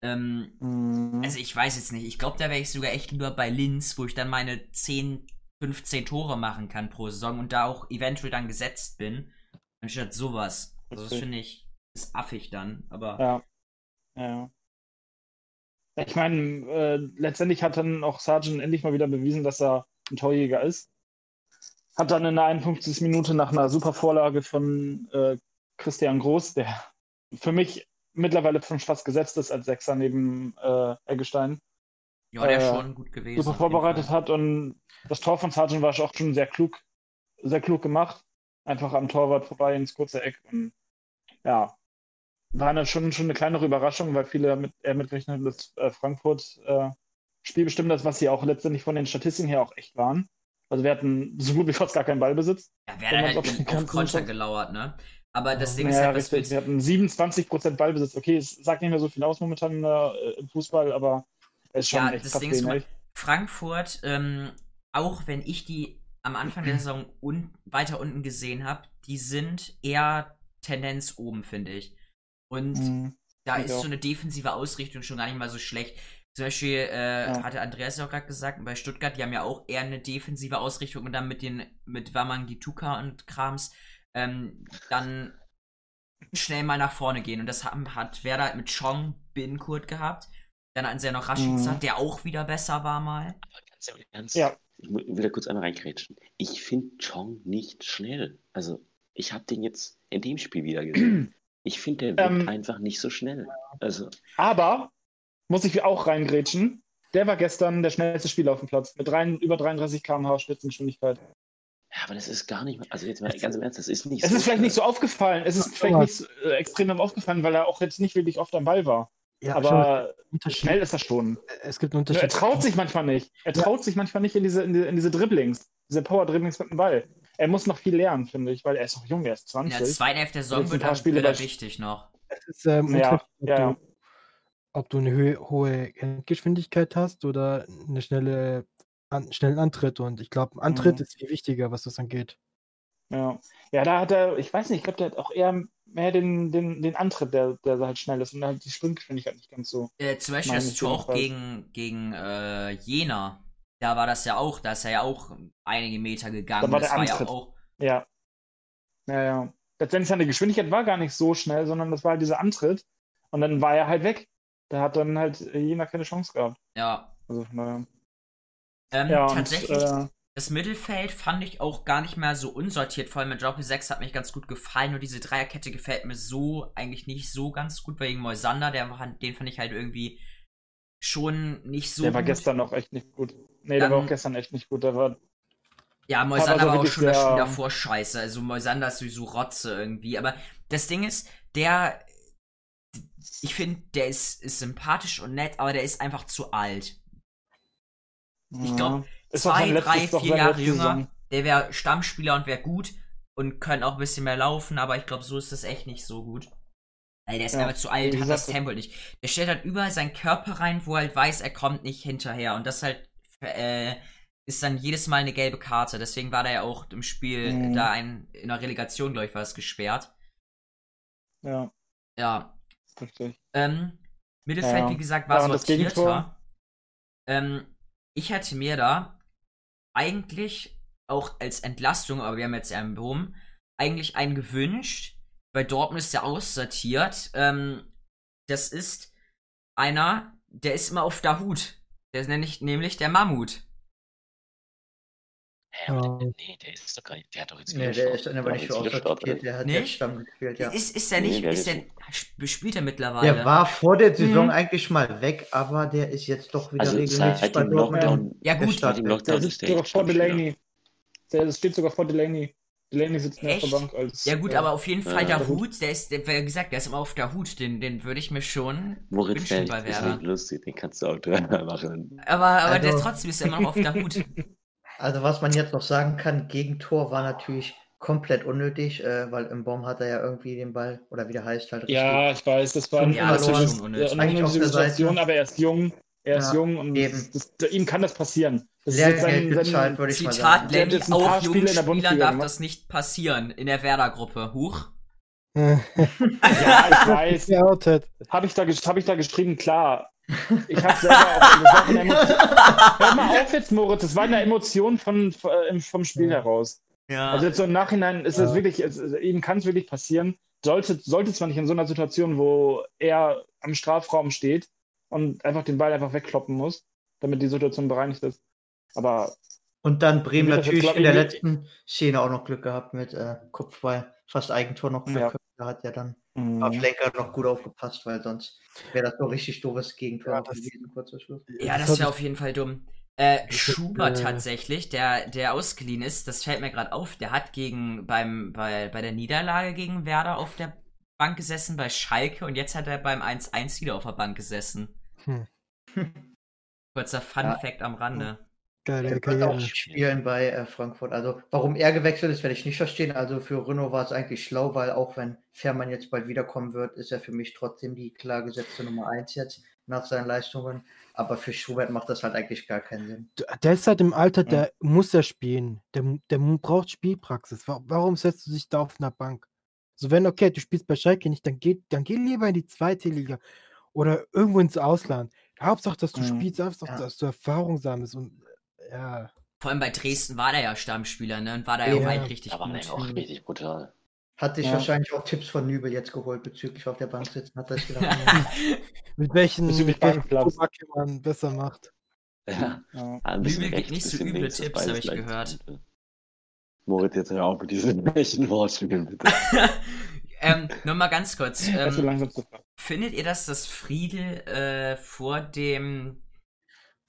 Ähm, Mhm. also ich weiß jetzt nicht. Ich glaube, da wäre ich sogar echt lieber bei Linz, wo ich dann meine 10, 15 Tore machen kann pro Saison und da auch eventuell dann gesetzt bin, anstatt sowas. Also das finde ich, ist affig dann, aber Ja. ja. Ich meine, äh, letztendlich hat dann auch Sargent endlich mal wieder bewiesen, dass er ein Torjäger ist. Hat dann in der 51. Minute nach einer super Vorlage von äh, Christian Groß, der für mich mittlerweile schon fast gesetzt ist als Sechser neben äh, Eggestein, ja, der äh, schon gut gewesen. super vorbereitet hat. Und das Tor von Sargent war auch schon sehr klug, sehr klug gemacht. Einfach am Torwart vorbei ins kurze Eck. Und ja, war eine, schon, schon eine kleinere Überraschung, weil viele damit, eher mitgerechnet haben, dass äh, Frankfurt äh, spielbestimmt ist, was sie auch letztendlich von den Statistiken her auch echt waren. Also wir hatten so gut wie fast gar keinen Ballbesitz. Ja, wäre man's halt auf Schutz- gelauert, ne? Aber das Ding ist Ja, halt, was richtig. Wir hatten 27% Ballbesitz. Okay, es sagt nicht mehr so viel aus momentan äh, im Fußball, aber es ist schon Ja, echt das Ding ist, Frankfurt, ähm, auch wenn ich die am Anfang der [CLEARS THROAT] Saison un weiter unten gesehen habe, die sind eher Tendenz oben, finde ich. Und Mhm. da ich ist auch. so eine defensive Ausrichtung schon gar nicht mal so schlecht. Zum Beispiel äh, Ja. hatte Andreas ja auch gerade gesagt, bei Stuttgart, die haben ja auch eher eine defensive Ausrichtung und dann mit den mit Wamangituka und Krams ähm, dann schnell mal nach vorne gehen. Und das haben, hat Werder halt mit Chong Binnenkurt gehabt. Dann hatten sie ja noch Rashica, Mhm. der auch wieder besser war mal. Ganz im Ernst. Ja. Ich will da kurz einmal reingrätschen. Ich finde Chong nicht schnell. Also, ich habe den jetzt in dem Spiel wieder gesehen. [CLEARS THROAT] Ich finde, der wirkt Ähm, einfach nicht so schnell. Also, Aber, muss ich auch reingrätschen, der war gestern der schnellste Spieler auf dem Platz mit rein, über 33 km/h Spitzengeschwindigkeit. ja, aber das ist gar nicht, also jetzt mal ganz im Ernst, das ist nicht Es ist vielleicht nicht so aufgefallen, es ist vielleicht nicht so, äh, extrem aufgefallen, weil er auch jetzt nicht wirklich oft am Ball war. Ja Aber Unterschied, schnell ist er schon. es gibt einen Nur er Unterschied. traut sich manchmal nicht. Er traut sich manchmal nicht in diese, in diese, in diese Dribblings, diese Power-Dribblings mit dem Ball. Er muss noch viel lernen, finde ich, weil er ist noch jung, er ist In 20. der zweiten Hälfte der Saison wird paar er, wird er wichtig noch. Es ist ähm, Ja, Unterschied, ob, ja, ja. Du, ob du eine hö hohe Endgeschwindigkeit hast oder eine schnelle an, schnellen Antritt. Und ich glaube, ein Antritt Mhm. ist viel wichtiger, was das angeht. Ja. ja, da hat er, ich weiß nicht, ich glaube, der hat auch eher mehr den, den, den Antritt, der, der halt schnell ist und halt die Sprintgeschwindigkeit nicht ganz so. Äh, zum Beispiel ich Tor auch gegen, gegen äh, Jena. da war das ja auch, da ist er ja auch einige Meter gegangen. Da war das der war ja Antritt. auch. Ja. Ja, ja. Letztendlich seine Geschwindigkeit war gar nicht so schnell, sondern das war halt dieser Antritt. Und dann war er halt weg. Der hat dann halt jener keine Chance gehabt. Ja. Also von daher. Ähm, Ja, und tatsächlich, äh, das Mittelfeld fand ich auch gar nicht mehr so unsortiert. Vor allem mit Jockey 6 hat mich ganz gut gefallen. Nur diese Dreierkette gefällt mir so eigentlich nicht so ganz gut. Wegen Moisander, der den fand ich halt irgendwie schon nicht so der war gut. gestern noch echt nicht gut. Nee, der Dann- war auch gestern echt nicht gut. Der war, Ja, Moisander war auch schon das der- Spiel davor scheiße. Also Moisander ist sowieso Rotze irgendwie. Aber das Ding ist, der. Ich finde, der ist, ist sympathisch und nett, aber der ist einfach zu alt. Ich glaub, ist doch Zwei, sein letztes- drei, vier Jahre jünger. Der wäre Stammspieler und wäre gut und könnte auch ein bisschen mehr laufen, aber ich glaube, so ist das echt nicht so gut. Weil der ist Ja, einfach zu alt, hat das Tempo nicht. Der stellt halt überall seinen Körper rein, wo er halt weiß, er kommt nicht hinterher. Und das halt äh, ist dann jedes Mal eine gelbe Karte. Deswegen war der ja auch im Spiel Mhm. da ein, in der Relegation, glaube ich, war es gesperrt. Ja, Ja. richtig. Ähm, Mittelfeld, Ja. wie gesagt, Ja, war Gegentor? sortierter. Ähm, ich hätte mir da eigentlich auch als Entlastung, aber wir haben jetzt ja einen Boom, eigentlich einen gewünscht. Bei Dortmund ist der aussortiert. Ähm, das ist einer, der ist immer auf der Hut. Der ist nämlich, nämlich der Mammut. Hä, aber Ja. der, nee, der ist doch gar nicht. Der hat doch jetzt Nee, der ist aber der nicht für aussortiert, der hat Nee? jetzt Stamm gespielt, ja. Ist, ist der Nee, nicht, der ist ist der, sp- spielt er mittlerweile? Der war vor der Saison Mhm. eigentlich mal weg, aber der ist jetzt doch wieder Also regelmäßig seit bei dem Dortmund. Lockdown, ja der gut, seit dem Der Lockdown sitzt ist der sogar vor. Delaney. Der steht sogar vor Delaney. Delaney sitzt mehr auf der? Bank als. Ja gut, äh, aber auf jeden Fall Ja, der der Hut. Der ist, der, wie gesagt, der ist immer auf der Hut, den, den würde ich mir schon Moritz, wünschen der bei ist Werder. nicht lustig, den kannst du auch dreimal [LAUGHS] machen. Aber, aber der Also- ist trotzdem ist immer noch auf der Hut. [LAUGHS] Also was man jetzt noch sagen kann, Gegentor war natürlich komplett unnötig, äh, weil im Baum hat er ja irgendwie den Ball, oder wie der heißt halt Ja, ich weiß, das war Ja, das war eine unnötige. Situation, aber er ist jung. Er ist Ja, jung und eben. das, ihm kann das passieren. Das ist Lehrgeld sein- bezahlt, würde ich mal Zitat sagen. Der hat Lenny, auch jungen Spiele in der Spielern darf gemacht. das nicht passieren in der Werder-Gruppe. Huch. [LAUGHS] Ja, ich weiß. Habe ich, da hab ich da geschrieben, klar. Ich habe selber auch. Das war eine Emotion. Hör mal auf jetzt, Moritz. Das war eine Emotion von, von, vom Spiel Ja. heraus. Ja. Also jetzt so im Nachhinein ist es Ja. wirklich, es, ihm kann es wirklich passieren. Sollte, sollte zwar nicht in so einer Situation, wo er am Strafraum steht und einfach den Ball einfach wegkloppen muss, damit die Situation bereinigt ist. Aber Und dann Bremen natürlich glaub in der letzten Szene auch noch Glück gehabt mit äh, Kopfball, fast Eigentor noch. Ja. Da hat ja dann mh, Flenker noch gut aufgepasst, weil sonst wäre das noch richtig doofes Gegentor Ja, das- gewesen, kurz vor Schluss. Ja, Das wäre auf jeden Fall dumm. Äh, Schuber äh, tatsächlich, der, der ausgeliehen ist, das fällt mir gerade auf, der hat gegen beim, bei, bei der Niederlage gegen Werder auf der Bank gesessen bei Schalke und jetzt hat er beim 1-1 wieder auf der Bank gesessen. Hm. Kurzer Fun Ja. Fact am Rande. Geile Er Karriere. auch spielen bei äh, Frankfurt. Also, warum er gewechselt ist, werde ich nicht verstehen. Also, für Renault war es eigentlich schlau, weil auch wenn Fährmann jetzt bald wiederkommen wird, ist er für mich trotzdem die klar gesetzte Nummer 1 jetzt nach seinen Leistungen. Aber für Schubert macht das halt eigentlich gar keinen Sinn. Der ist halt im Alter, Ja. der muss ja spielen. Der, der braucht Spielpraxis. Wa- Warum setzt du dich da auf einer Bank? So, wenn, okay, du spielst bei Schalke nicht, dann geh, dann geh lieber in die zweite Liga oder irgendwo ins Ausland. Hauptsache, dass du Mhm. spielst, Hauptsache, Ja. dass du Erfahrung sammelst. Und ja, Vor allem bei Dresden war der ja Stammspieler, ne? Und war da ja Ja. auch eigentlich richtig Da war gut. auch richtig brutal. Hat sich Ja. wahrscheinlich auch Tipps von Nübel jetzt geholt bezüglich auf der Bank sitzen. Hat das [LAUGHS] gedacht. mit welchen, mit welchen man besser macht. Ja, ja. ein bisschen Übel gibt nicht so üble Tipps, beides hab ich gehört. Moritz, jetzt hör auf mit diesen [LAUGHS] welchen Wortspielen, bitte. [LAUGHS] ähm, nur mal ganz kurz. Ähm, langsam zu fassen. findet ihr, dass das Friedel äh, vor dem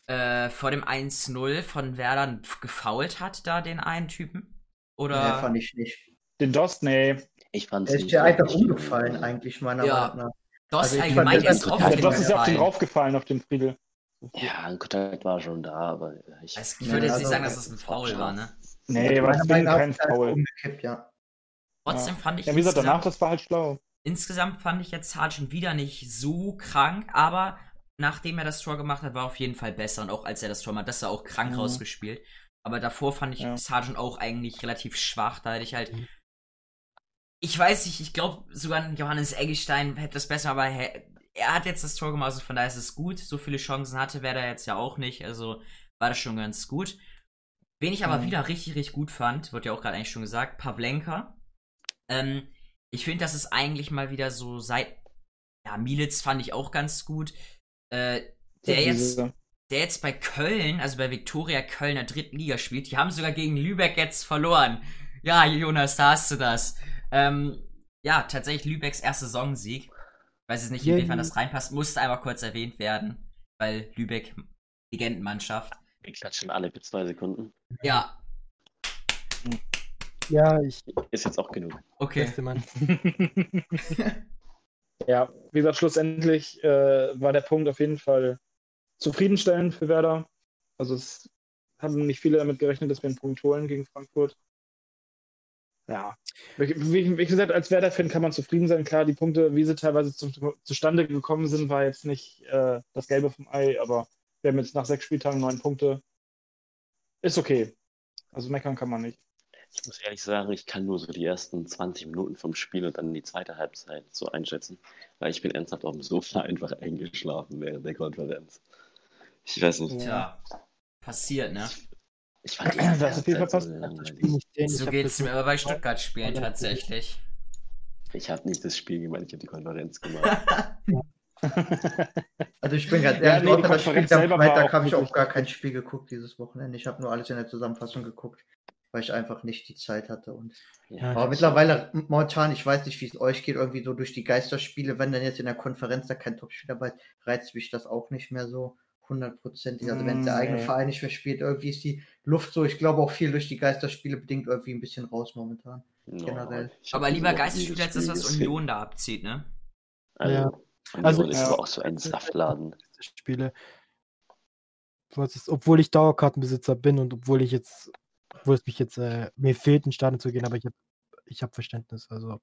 äh, vor dem 1-0 von Werder gefault hat, da den einen Typen? Oder? Nee, fand ich nicht. Den Dost, nee. Ich fand's Er ist ja einfach umgefallen, eigentlich, meiner Ja. Meinung nach. Dost Also allgemein, fand der ist oft Der Dost ist ja auf den draufgefallen, auf den Friedel. Ja, ein Kontakt war schon da, aber ich. Also ich würde jetzt nicht also- sagen, dass das ein Foul war, ne? Nee, war kein einfach Foul. umgekippt, ja. Trotzdem fand ich Ja, wie gesagt, danach, das war halt schlau. insgesamt fand ich jetzt Sargent wieder nicht so krank, aber nachdem er das Tor gemacht hat, war er auf jeden Fall besser und auch als er das Tor macht, das er auch krank Mhm. rausgespielt. Aber davor fand ich Ja. Sargent auch eigentlich relativ schwach, da hätte ich halt Mhm. ich weiß nicht, ich glaube sogar Johannes Eggestein hätte das besser, aber er, er hat jetzt das Tor gemacht, also von daher ist es gut. So viele Chancen hatte Werder jetzt ja auch nicht. Also war das schon ganz gut. Wen ich aber Mhm. wieder richtig, richtig gut fand, wird ja auch gerade eigentlich schon gesagt, Pavlenka. Ähm, ich finde, das ist eigentlich mal wieder so seit. Ja, Militz fand ich auch ganz gut. Äh, der jetzt, der jetzt bei Köln, also bei Viktoria Köln der dritten Liga spielt, die haben sogar gegen Lübeck jetzt verloren. Ja, Jonas, da hast du das. Ähm, ja, tatsächlich Lübecks erster Saisonsieg. Weiß jetzt nicht, inwiefern das reinpasst, musste einmal kurz erwähnt werden, weil Lübeck Legendenmannschaft. Wir klatschen alle für zwei Sekunden. Ja, Ja, ich Ist jetzt auch genug. okay. beste Mann. [LAUGHS] ja, wie gesagt, schlussendlich äh, war der Punkt auf jeden Fall zufriedenstellend für Werder. Also es haben nicht viele damit gerechnet, dass wir einen Punkt holen gegen Frankfurt. Ja, wie, wie, gesagt, als Werder-Fan kann man zufrieden sein. Klar, die Punkte, wie sie teilweise zu, zustande gekommen sind, war jetzt nicht äh, das Gelbe vom Ei, aber wir haben jetzt nach sechs Spieltagen neun Punkte. Ist okay. Also meckern kann man nicht. Ich muss ehrlich sagen, ich kann nur so die ersten 20 Minuten vom Spiel und dann die zweite Halbzeit so einschätzen, weil ich bin ernsthaft auf dem Sofa [LAUGHS] einfach eingeschlafen während der Konferenz. Ich weiß nicht. Tja, passiert, ne? Ich fand die [CLEARS THROAT] erste viel Halbzeit verpasst. so langweilig. Ich So geht's das mir aber bei Stuttgart-Spielen Ja, tatsächlich. Ich habe nicht das Spiel gemeint, ich habe die Konferenz gemacht. [LAUGHS] Also ich bin ganz Ja, ehrlich, nee, die außer das Spiel am Freitag habe ich auch gar kein Spiel geguckt dieses Wochenende. Ich habe nur alles in der Zusammenfassung geguckt, weil ich einfach nicht die Zeit hatte. Und Ja, aber mittlerweile, momentan, ich weiß nicht, wie es euch geht, irgendwie so durch die Geisterspiele, wenn dann jetzt in der Konferenz da kein Topspiel dabei ist, reizt mich das auch nicht mehr so hundertprozentig. Also wenn der eigene Nee. Verein nicht mehr spielt, irgendwie ist die Luft so, ich glaube auch viel durch die Geisterspiele bedingt irgendwie ein bisschen raus momentan. No, generell. Aber lieber Woche Geisterspiel als das, was. Union da abzieht, ne? Also, Ja. Union Also- ist Ja. aber auch so ein Saftladen. Spiele. Was ist, obwohl ich Dauerkartenbesitzer bin und obwohl ich jetzt, obwohl es mich jetzt, äh, mir fehlt, in Stadion zu gehen, aber ich habe ich hab Verständnis. Also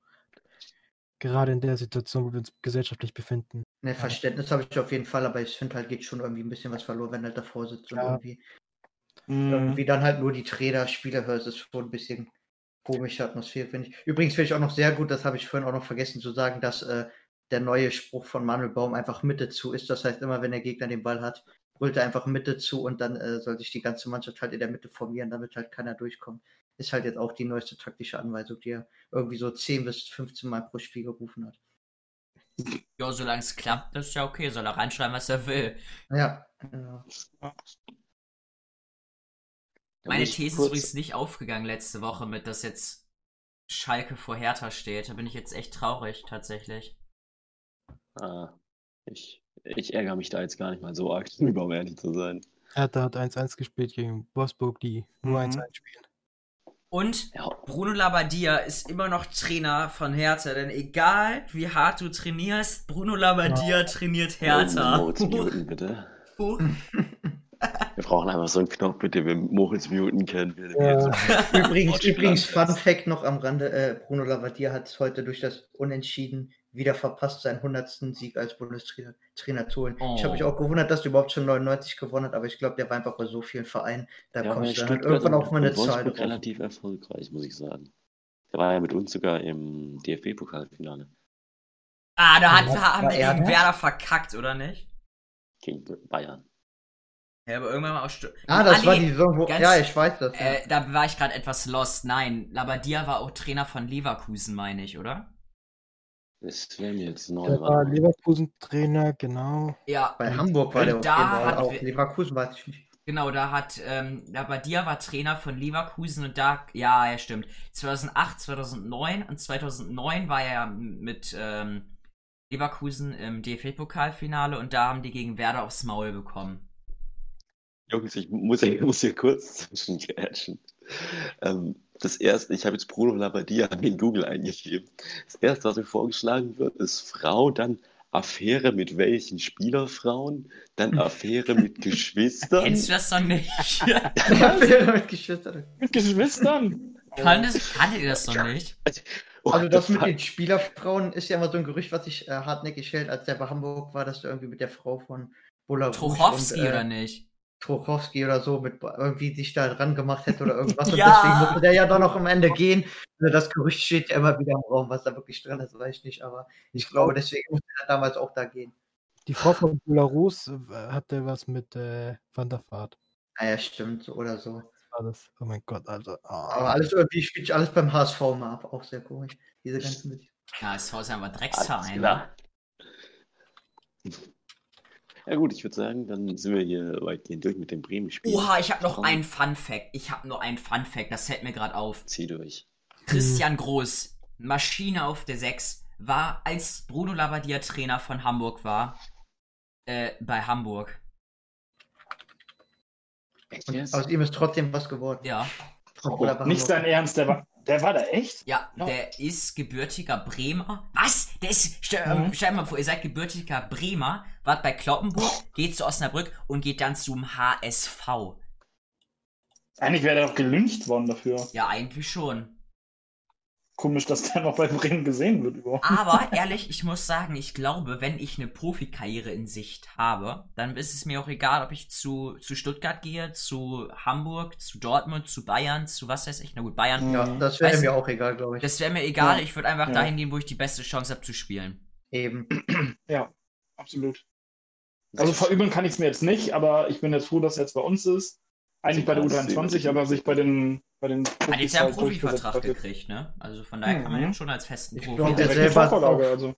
gerade in der Situation, wo wir uns gesellschaftlich befinden. Ne, Verständnis habe ich auf jeden Fall, aber ich finde halt geht schon irgendwie ein bisschen was verloren, wenn er davor sitzt und Ja. irgendwie, Mhm. irgendwie dann halt nur die Trainer-Spieler hörst, ist schon ein bisschen komische Atmosphäre, finde ich. Übrigens finde ich auch noch sehr gut, das habe ich vorhin auch noch vergessen zu sagen, dass äh, der neue Spruch von Manuel Baum einfach Mitte zu ist. Das heißt, immer wenn der Gegner den Ball hat, brüllt er einfach Mitte zu und dann äh, soll sich die ganze Mannschaft halt in der Mitte formieren, damit halt keiner durchkommt. Ist halt jetzt auch die neueste taktische Anweisung, die er irgendwie so 10 bis 15 Mal pro Spiel gerufen hat. Ja, solange es klappt, das ist ja okay. Soll er reinschreiben, was er will. Ja, genau. Meine These ist übrigens nicht aufgegangen letzte Woche mit, dass jetzt Schalke vor Hertha steht. Da bin ich jetzt echt traurig, tatsächlich. Ah, ich, ich ärgere mich da jetzt gar nicht mal so arg [LAUGHS] drüber, um ehrlich zu sein. Hertha hat 1-1 gespielt gegen Wolfsburg, die nur Mhm. 1-1 spielen. Und Ja, Bruno Labbadia ist immer noch Trainer von Hertha, denn egal wie hart du trainierst, Bruno Labbadia trainiert Hertha. Moritz muten, bitte. Wir brauchen einfach so einen Knopf, bitte, wir Moritz muten können. Wir, Ja. Übrigens, Wortspiel übrigens Fun. Fact noch am Rande, äh, Bruno Labbadia hat heute durch das Unentschieden wieder verpasst, seinen 100. Sieg als Bundestrainer Trainer zu holen. Ich habe mich Oh. auch gewundert, dass er überhaupt schon 99 gewonnen hat, aber ich glaube, der war einfach bei so vielen Vereinen, da Ja, kommst du dann halt irgendwann auf mal eine Zahl drauf. relativ erfolgreich, muss ich sagen. Der war ja mit uns sogar im DFB-Pokalfinale Ah, da hat, War haben er gegen? Werder verkackt, oder nicht? gegen Bayern. Ja, aber irgendwann mal aus Stu Ah, das nee, war die Saison, wo, ganz- ja, ich weiß das. ja. Äh, da war ich gerade etwas lost. Nein, Labbadia war auch Trainer von Leverkusen, meine ich, oder? Das wäre mir jetzt neu. Der war. Leverkusen-Trainer, genau. Ja, Bei Hamburg war der da auch. wir- Leverkusen weiß ich nicht. genau, da hat ähm, Labbadia war Trainer von Leverkusen und da, ja, ja, stimmt. 2008, 2009 und 2009 war er ja mit ähm, Leverkusen im DFB-Pokalfinale und da haben die gegen Werder aufs Maul bekommen. Jungs, ich muss, ich muss hier kurz [LAUGHS] zwischengrätschen. Ähm, das erste, ich habe jetzt Bruno Labbadia [LAUGHS] in Google eingegeben. Das erste, was mir vorgeschlagen wird, ist Frau, dann Affäre mit welchen Spielerfrauen, dann [LAUGHS] Affäre mit Geschwistern. Kennst du das noch nicht? [LAUGHS] mit Geschwistern. Mit Geschwistern. Kanntet, kanntet ihr das noch nicht? Oh, Also das mit den Spielerfrauen ist ja immer so ein Gerücht, was sich äh, hartnäckig hält, als der bei Hamburg war, dass du irgendwie mit der Frau von Bulla Trochowski und, äh, oder nicht? Trochowski oder so mit irgendwie sich da dran gemacht hätte oder [LAUGHS] irgendwas. Und Ja. deswegen musste der ja dann noch am Ende gehen. Also das Gerücht steht ja immer wieder im Raum, was da wirklich dran ist, weiß ich nicht. Aber ich glaube, deswegen musste er damals auch da gehen. Die Frau von Belarus äh, hatte was mit äh, Van der Vaart. Ah ja, stimmt, oder so. war das. Oh mein Gott, Alter. Aber Ah. alles irgendwie spielt alles beim HSV mal ab, auch sehr komisch. Diese ganzen. Ja, es ist einfach Alles Drecksverein. Ja gut, ich würde sagen, dann sind wir hier weitgehend durch mit dem Bremen-Spiel. Oha, ich habe noch einen Fun Fact. Ich habe noch einen Fun Fact, das fällt mir gerade auf. Zieh durch. Christian Groß, Maschine auf der 6, war, als Bruno Labbadia Trainer von Hamburg war, äh, bei Hamburg. Echt Und jetzt? aus ihm ist trotzdem was geworden. Ja. Bei Nicht sein Ernst, der war, der war da echt? Ja, Ja. der ist gebürtiger Bremer. Was? Ist, stell, Mhm. ähm, stell dir mal vor, ihr seid gebürtiger Bremer, wart bei Kloppenburg, geht zu Osnabrück und geht dann zum HSV. Eigentlich wäre der doch gelyncht worden dafür. Ja, eigentlich schon. Komisch, dass der [LAUGHS] noch bei Bremen gesehen wird überhaupt. Aber [LAUGHS] ehrlich, ich muss sagen, ich glaube, wenn ich eine Profikarriere in Sicht habe, dann ist es mir auch egal, ob ich zu, zu Stuttgart gehe, zu Hamburg, zu Dortmund, zu Bayern, zu was weiß ich. Na gut, Bayern. Ja, das wäre mir auch egal, glaube ich. Das wäre mir egal, Ja. ich würde einfach Ja. dahin gehen, wo ich die beste Chance habe zu spielen. Eben. [CLEARS THROAT] Ja, absolut. Also verübeln kann ich es mir jetzt nicht, aber ich bin jetzt froh, dass er jetzt bei uns ist. Eigentlich bei der Ja, das U23, sehen wir. aber sich bei den bei den Hat jetzt ja einen halt Profivertrag gekriegt, ne? Also von daher kann man Mhm. ihn schon als festen Ich Profi. glaub, der selber- Vorvorlage, also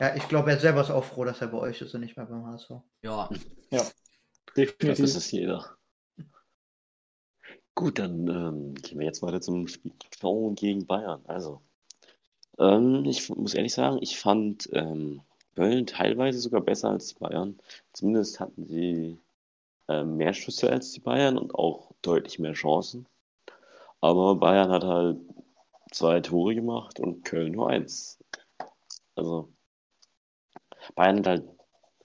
Ja, ich glaube, er selber ist auch froh, dass er bei euch ist und nicht mehr beim HSV. Ja, Das definitiv. ist es jeder. Gut, dann ähm, gehen wir jetzt weiter zum Spiel gegen Bayern. Also, ähm, ich muss ehrlich sagen, ich fand ähm, Köln teilweise sogar besser als die Bayern. Zumindest hatten sie ähm, mehr Schüsse als die Bayern und auch deutlich mehr Chancen. Aber Bayern hat halt zwei Tore gemacht und Köln nur eins. Also, Bayern hat halt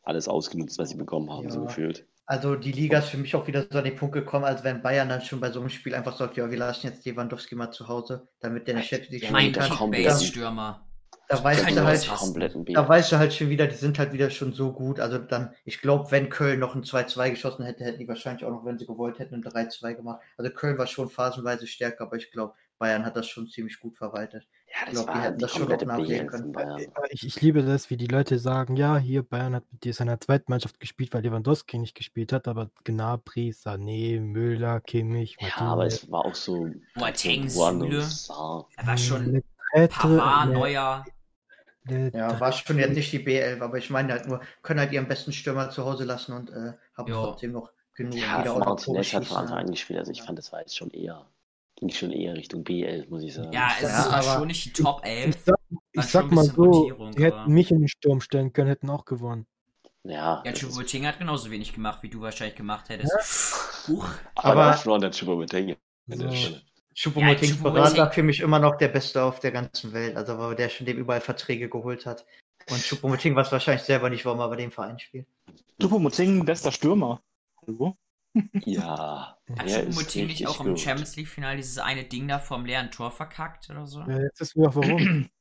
alles ausgenutzt, was sie bekommen haben, so Ja. gefühlt. Also die Liga ist für mich auch wieder so an den Punkt gekommen, als wenn Bayern dann schon bei so einem Spiel einfach sagt, ja, wir lassen jetzt Lewandowski mal zu Hause, damit der nicht Champions League mein spielen der kann. jetzt. Kickbase-Stürmer. Da weißt du halt, da weißt du halt schon wieder, die sind halt wieder schon so gut. Also dann, ich glaube, wenn Köln noch ein 2-2 geschossen hätte, hätten die wahrscheinlich auch noch, wenn sie gewollt hätten, ein 3-2 gemacht. Also Köln war schon phasenweise stärker, aber ich glaube, Bayern hat das schon ziemlich gut verwaltet. Ja, das glaub, die hätten die das schon noch nachlegen können. Bayern. Ja, Ich, ich liebe das, wie die Leute sagen, ja, hier Bayern hat mit seiner zweiten Mannschaft gespielt, weil Lewandowski nicht gespielt hat, aber Gnabry, Sané, Müller, Kimmich, Ja, aber es war auch so. Boateng, Süle. Er war schon Ledre, Pavard, Le- Neuer. Ja, war schon jetzt nicht die B11, aber ich meine halt nur, können halt ihren besten Stürmer zu Hause lassen und äh, haben Ja. trotzdem noch genug Ja, Martinez hat von Anfang an gespielt. Also ich fand, das war jetzt schon eher. Ging schon eher Richtung B11, muss ich sagen. Ja, es Ja, ist aber- schon nicht die Top Ich 11. sag, War ich sag mal so, Rotierung, die hätten aber- mich in den Sturm stellen können, hätten auch gewonnen. ja Ja, Choupo-Moting hat genauso wenig gemacht, wie du wahrscheinlich gemacht hättest. Huch. aber aber- schon der der So. Stelle. Choupo-Motings Ja, Berater für mich immer noch der Beste auf der ganzen Welt, also weil der schon dem überall Verträge geholt hat. Und Choupo-Moting weiß wahrscheinlich selber nicht, warum er bei dem Verein spielt. Choupo-Moting, bester Stürmer. Hallo? Ja, [LAUGHS] Hat Choupo-Moting nicht auch im gut. Champions League-Finale dieses eine Ding da vom leeren Tor verkackt oder so? Ja, jetzt wissen wir auch warum. [CLEARS THROAT]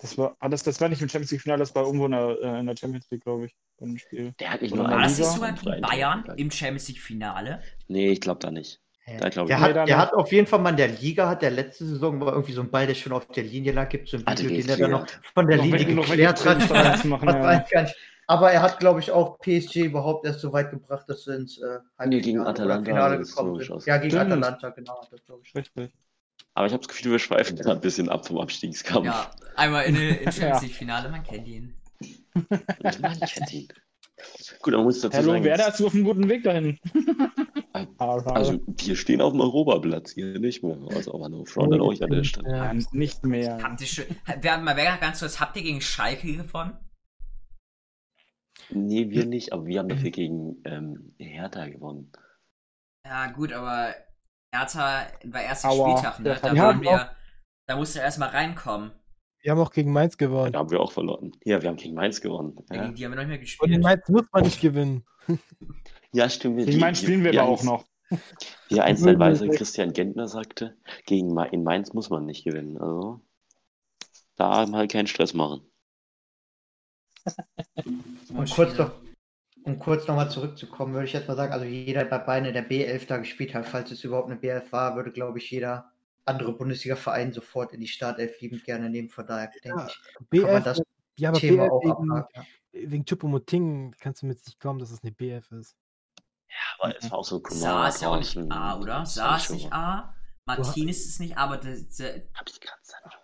Das war, ah, das, das war nicht im Champions League-Finale, das war irgendwo in der, äh, in der Champions League, glaube ich, beim Spiel. Der hat nicht nur War das nicht sogar gegen Bayern im Champions League-Finale? Nee, ich glaube da nicht. Da glaub ich der da hat, der hat auf jeden Fall mal in der Liga, hat der letzte Saison war irgendwie so ein Ball, der schon auf der Linie lag, gibt so ein Hatte Video, den er dann noch von der Noch Linie noch geklärt hat. zu [LAUGHS] machen, ja. Aber er hat, glaube ich, auch PSG überhaupt erst so weit gebracht, dass sie ins äh, Nee, gegen Atalanta Finale hat gekommen so sind. Ja, gegen Stimmt. Atalanta, genau. Das glaube ich. Richtig. Aber ich habe das Gefühl, wir schweifen gerade ein bisschen ab vom Abstiegskampf. Ja, einmal in in [LAUGHS] Champions. League-Finale, man kennt ihn. Man kennt ihn. Gut, man muss dazu Hallo, sagen, Werder ist auf einem guten Weg dahin. [LAUGHS] also wir stehen auf dem Europaplatz hier nicht mehr. Also aber nur Front an euch an der Stelle. Ja. Nicht mehr. Habt ihr schon. Wir haben mal wer- ganz kurz, habt ihr gegen Schalke gewonnen? Nee, wir nicht, aber wir haben dafür gegen ähm, Hertha gewonnen. Ja, gut, aber Hertha war erster. Spieltag, ne? Da waren haben wir. Da musste er erstmal reinkommen. Wir haben auch gegen Mainz gewonnen. Da haben wir auch verloren. Ja, wir haben gegen Mainz gewonnen. Ja. Gegen die haben wir noch nicht mehr Und in gespielt. Mainz muss man nicht gewinnen. [LAUGHS] ja stimmt. Gegen Mainz spielen wir aber auch noch. Wie einst ein weiser [LAUGHS] Christian Gentner sagte, gegen Ma in Mainz muss man nicht gewinnen. Also da mal keinen Stress machen. Und [LAUGHS] kurz noch, um kurz nochmal zurückzukommen, würde ich jetzt mal sagen, also jeder der bei Beine der B11 da gespielt hat, falls es überhaupt eine B11 war, würde, glaube ich, jeder andere Bundesliga-Verein sofort in die Startelf liebend gerne nehmen. Von daher denke ich, kann man BF, das ja, aber Thema BF auch wegen, abhaken. wegen Chupomoting kannst du mir jetzt nicht glauben, dass es eine BF ist. Aber es war auch so Saar ist ja auch nicht. A, oder? Saar ist ich nicht A. Martinez ist nicht A, aber der, der Hab ich gerade gesagt.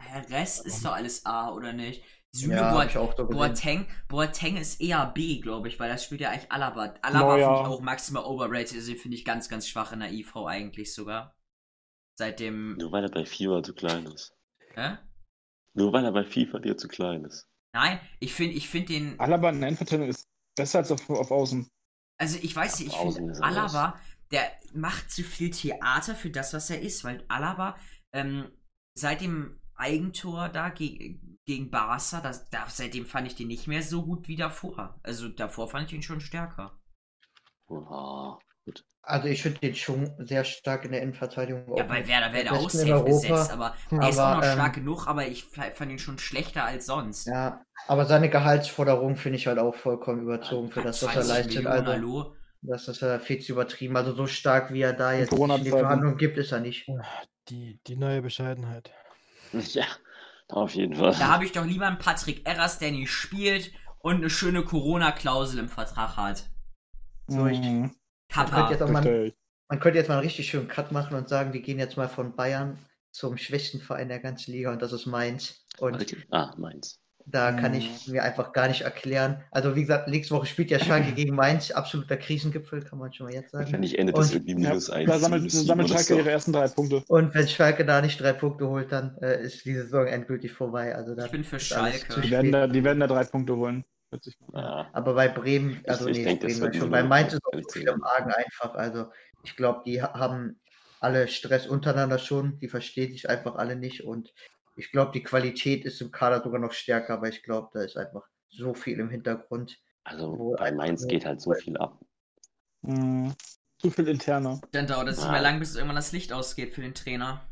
Herr Rest ist doch alles A, oder nicht? Süle Ja, Boat ich auch. Boateng, Boateng ist eher B, glaube ich, weil das spielt ja eigentlich Alaba. Alaba Neuer. finde ich auch maximal overrated, also finde ich ganz, ganz schwach in der IV eigentlich sogar. Seitdem, Nur weil er bei FIFA zu klein ist. hä? Nur weil er bei FIFA dir zu klein ist. Nein, ich finde, ich finde den, Alaba in der Innenverteidigung ist besser als auf, auf Außen. Also ich weiß nicht, ich finde Alaba, der macht zu viel Theater für das, was er ist, weil Alaba, ähm, seit dem Eigentor da ge gegen Barca, das, da, seitdem fand ich den nicht mehr so gut wie davor. Also davor fand ich ihn schon stärker. Oh, gut. Also ich finde den schon sehr stark in der Innenverteidigung. Ja, mit Werder wäre auch safe Europa. gesetzt, aber er ist Aber, auch noch ähm, stark genug, aber ich fa- fand ihn schon schlechter als sonst. Ja, aber seine Gehaltsforderung finde ich halt auch vollkommen überzogen für das, was er 20 leistet. Millionen, Also, hallo. das ist ja viel zu übertrieben. Also so stark, wie er da jetzt in die. Verhandlungen gibt, ist er nicht. Die, die neue Bescheidenheit. [LAUGHS] Ja, auf jeden Fall. Da habe ich doch lieber einen Patrick Erras, der nicht spielt und eine schöne Corona-Klausel im Vertrag hat. So. Mhm, Man könnte, Kappa. jetzt auch mal, verstehe ich. man könnte jetzt mal einen richtig schönen Cut machen und sagen, wir gehen jetzt mal von Bayern zum schwächsten Verein der ganzen Liga und das ist Mainz. Und Ah, meins. da kann ich mir einfach gar nicht erklären. Also wie gesagt, nächste Woche spielt ja Schalke [CLEARS THROAT] gegen Mainz. Absoluter Krisengipfel, kann man schon mal jetzt sagen. Wahrscheinlich endet das Und- irgendwie Ja, minus eins. da sammelt, sammelt Schalke ihre ersten drei Punkte. Und wenn Schalke da nicht drei Punkte holt, dann äh, ist die Saison endgültig vorbei. Also da Ich bin für Schalke. zu Die werden da, die werden da drei Punkte holen. Hört sich mal. Ja, Aber bei Bremen, Ich- also ich nee, denk, das Bremen schon. Bei Mainz ist auch ehrlich so zu viel im. Argen einfach. Also ich glaube, die ha- haben alle Stress untereinander schon. Die verstehen sich einfach alle nicht. Und ich glaube, die Qualität ist im Kader sogar noch stärker, aber ich glaube, da ist einfach so viel im Hintergrund. also bei Mainz geht halt so viel ab. Mhm. Zu viel interner. Dann dauert es nicht mehr lang, bis irgendwann das Licht ausgeht für den Trainer.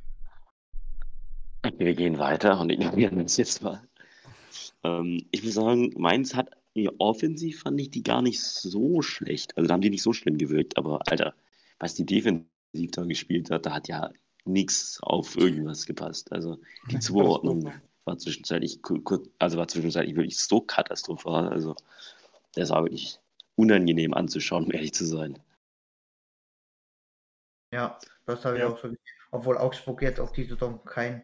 Wir gehen weiter und ignorieren das jetzt mal. Ähm, ich muss sagen, Mainz hat ja, offensiv fand ich die gar nicht so schlecht. Also da haben die nicht so schlimm gewirkt, aber Alter, was die defensiv da gespielt hat, da hat ja nichts auf irgendwas gepasst. Also die Zuordnung war zwischenzeitlich also war zwischenzeitlich wirklich so katastrophal. Also das war wirklich unangenehm anzuschauen, um [LAUGHS] ehrlich zu sein. Ja, das habe ich Ja. auch so gesehen. Obwohl Augsburg jetzt auch die Saison kein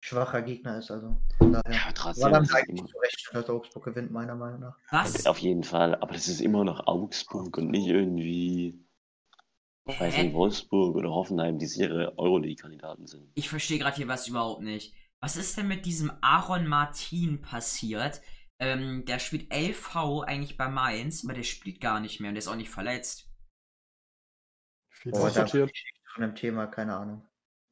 schwacher Gegner ist. Also von daher Ja, war trotzdem dann ist es eigentlich zu Recht, dass Augsburg gewinnt, meiner Meinung nach. Was? auf jeden Fall, aber das ist immer noch Augsburg und nicht irgendwie Ich weiß nicht? Wolfsburg oder Hoffenheim, die sichere Euroleague-Kandidaten sind. Ich verstehe gerade hier was überhaupt nicht. Was ist denn mit diesem Aaron Martin passiert? Ähm, der spielt LV eigentlich bei Mainz, aber der spielt gar nicht mehr und der ist auch nicht verletzt. Aussortiert. bin ich von dem Thema, keine Ahnung.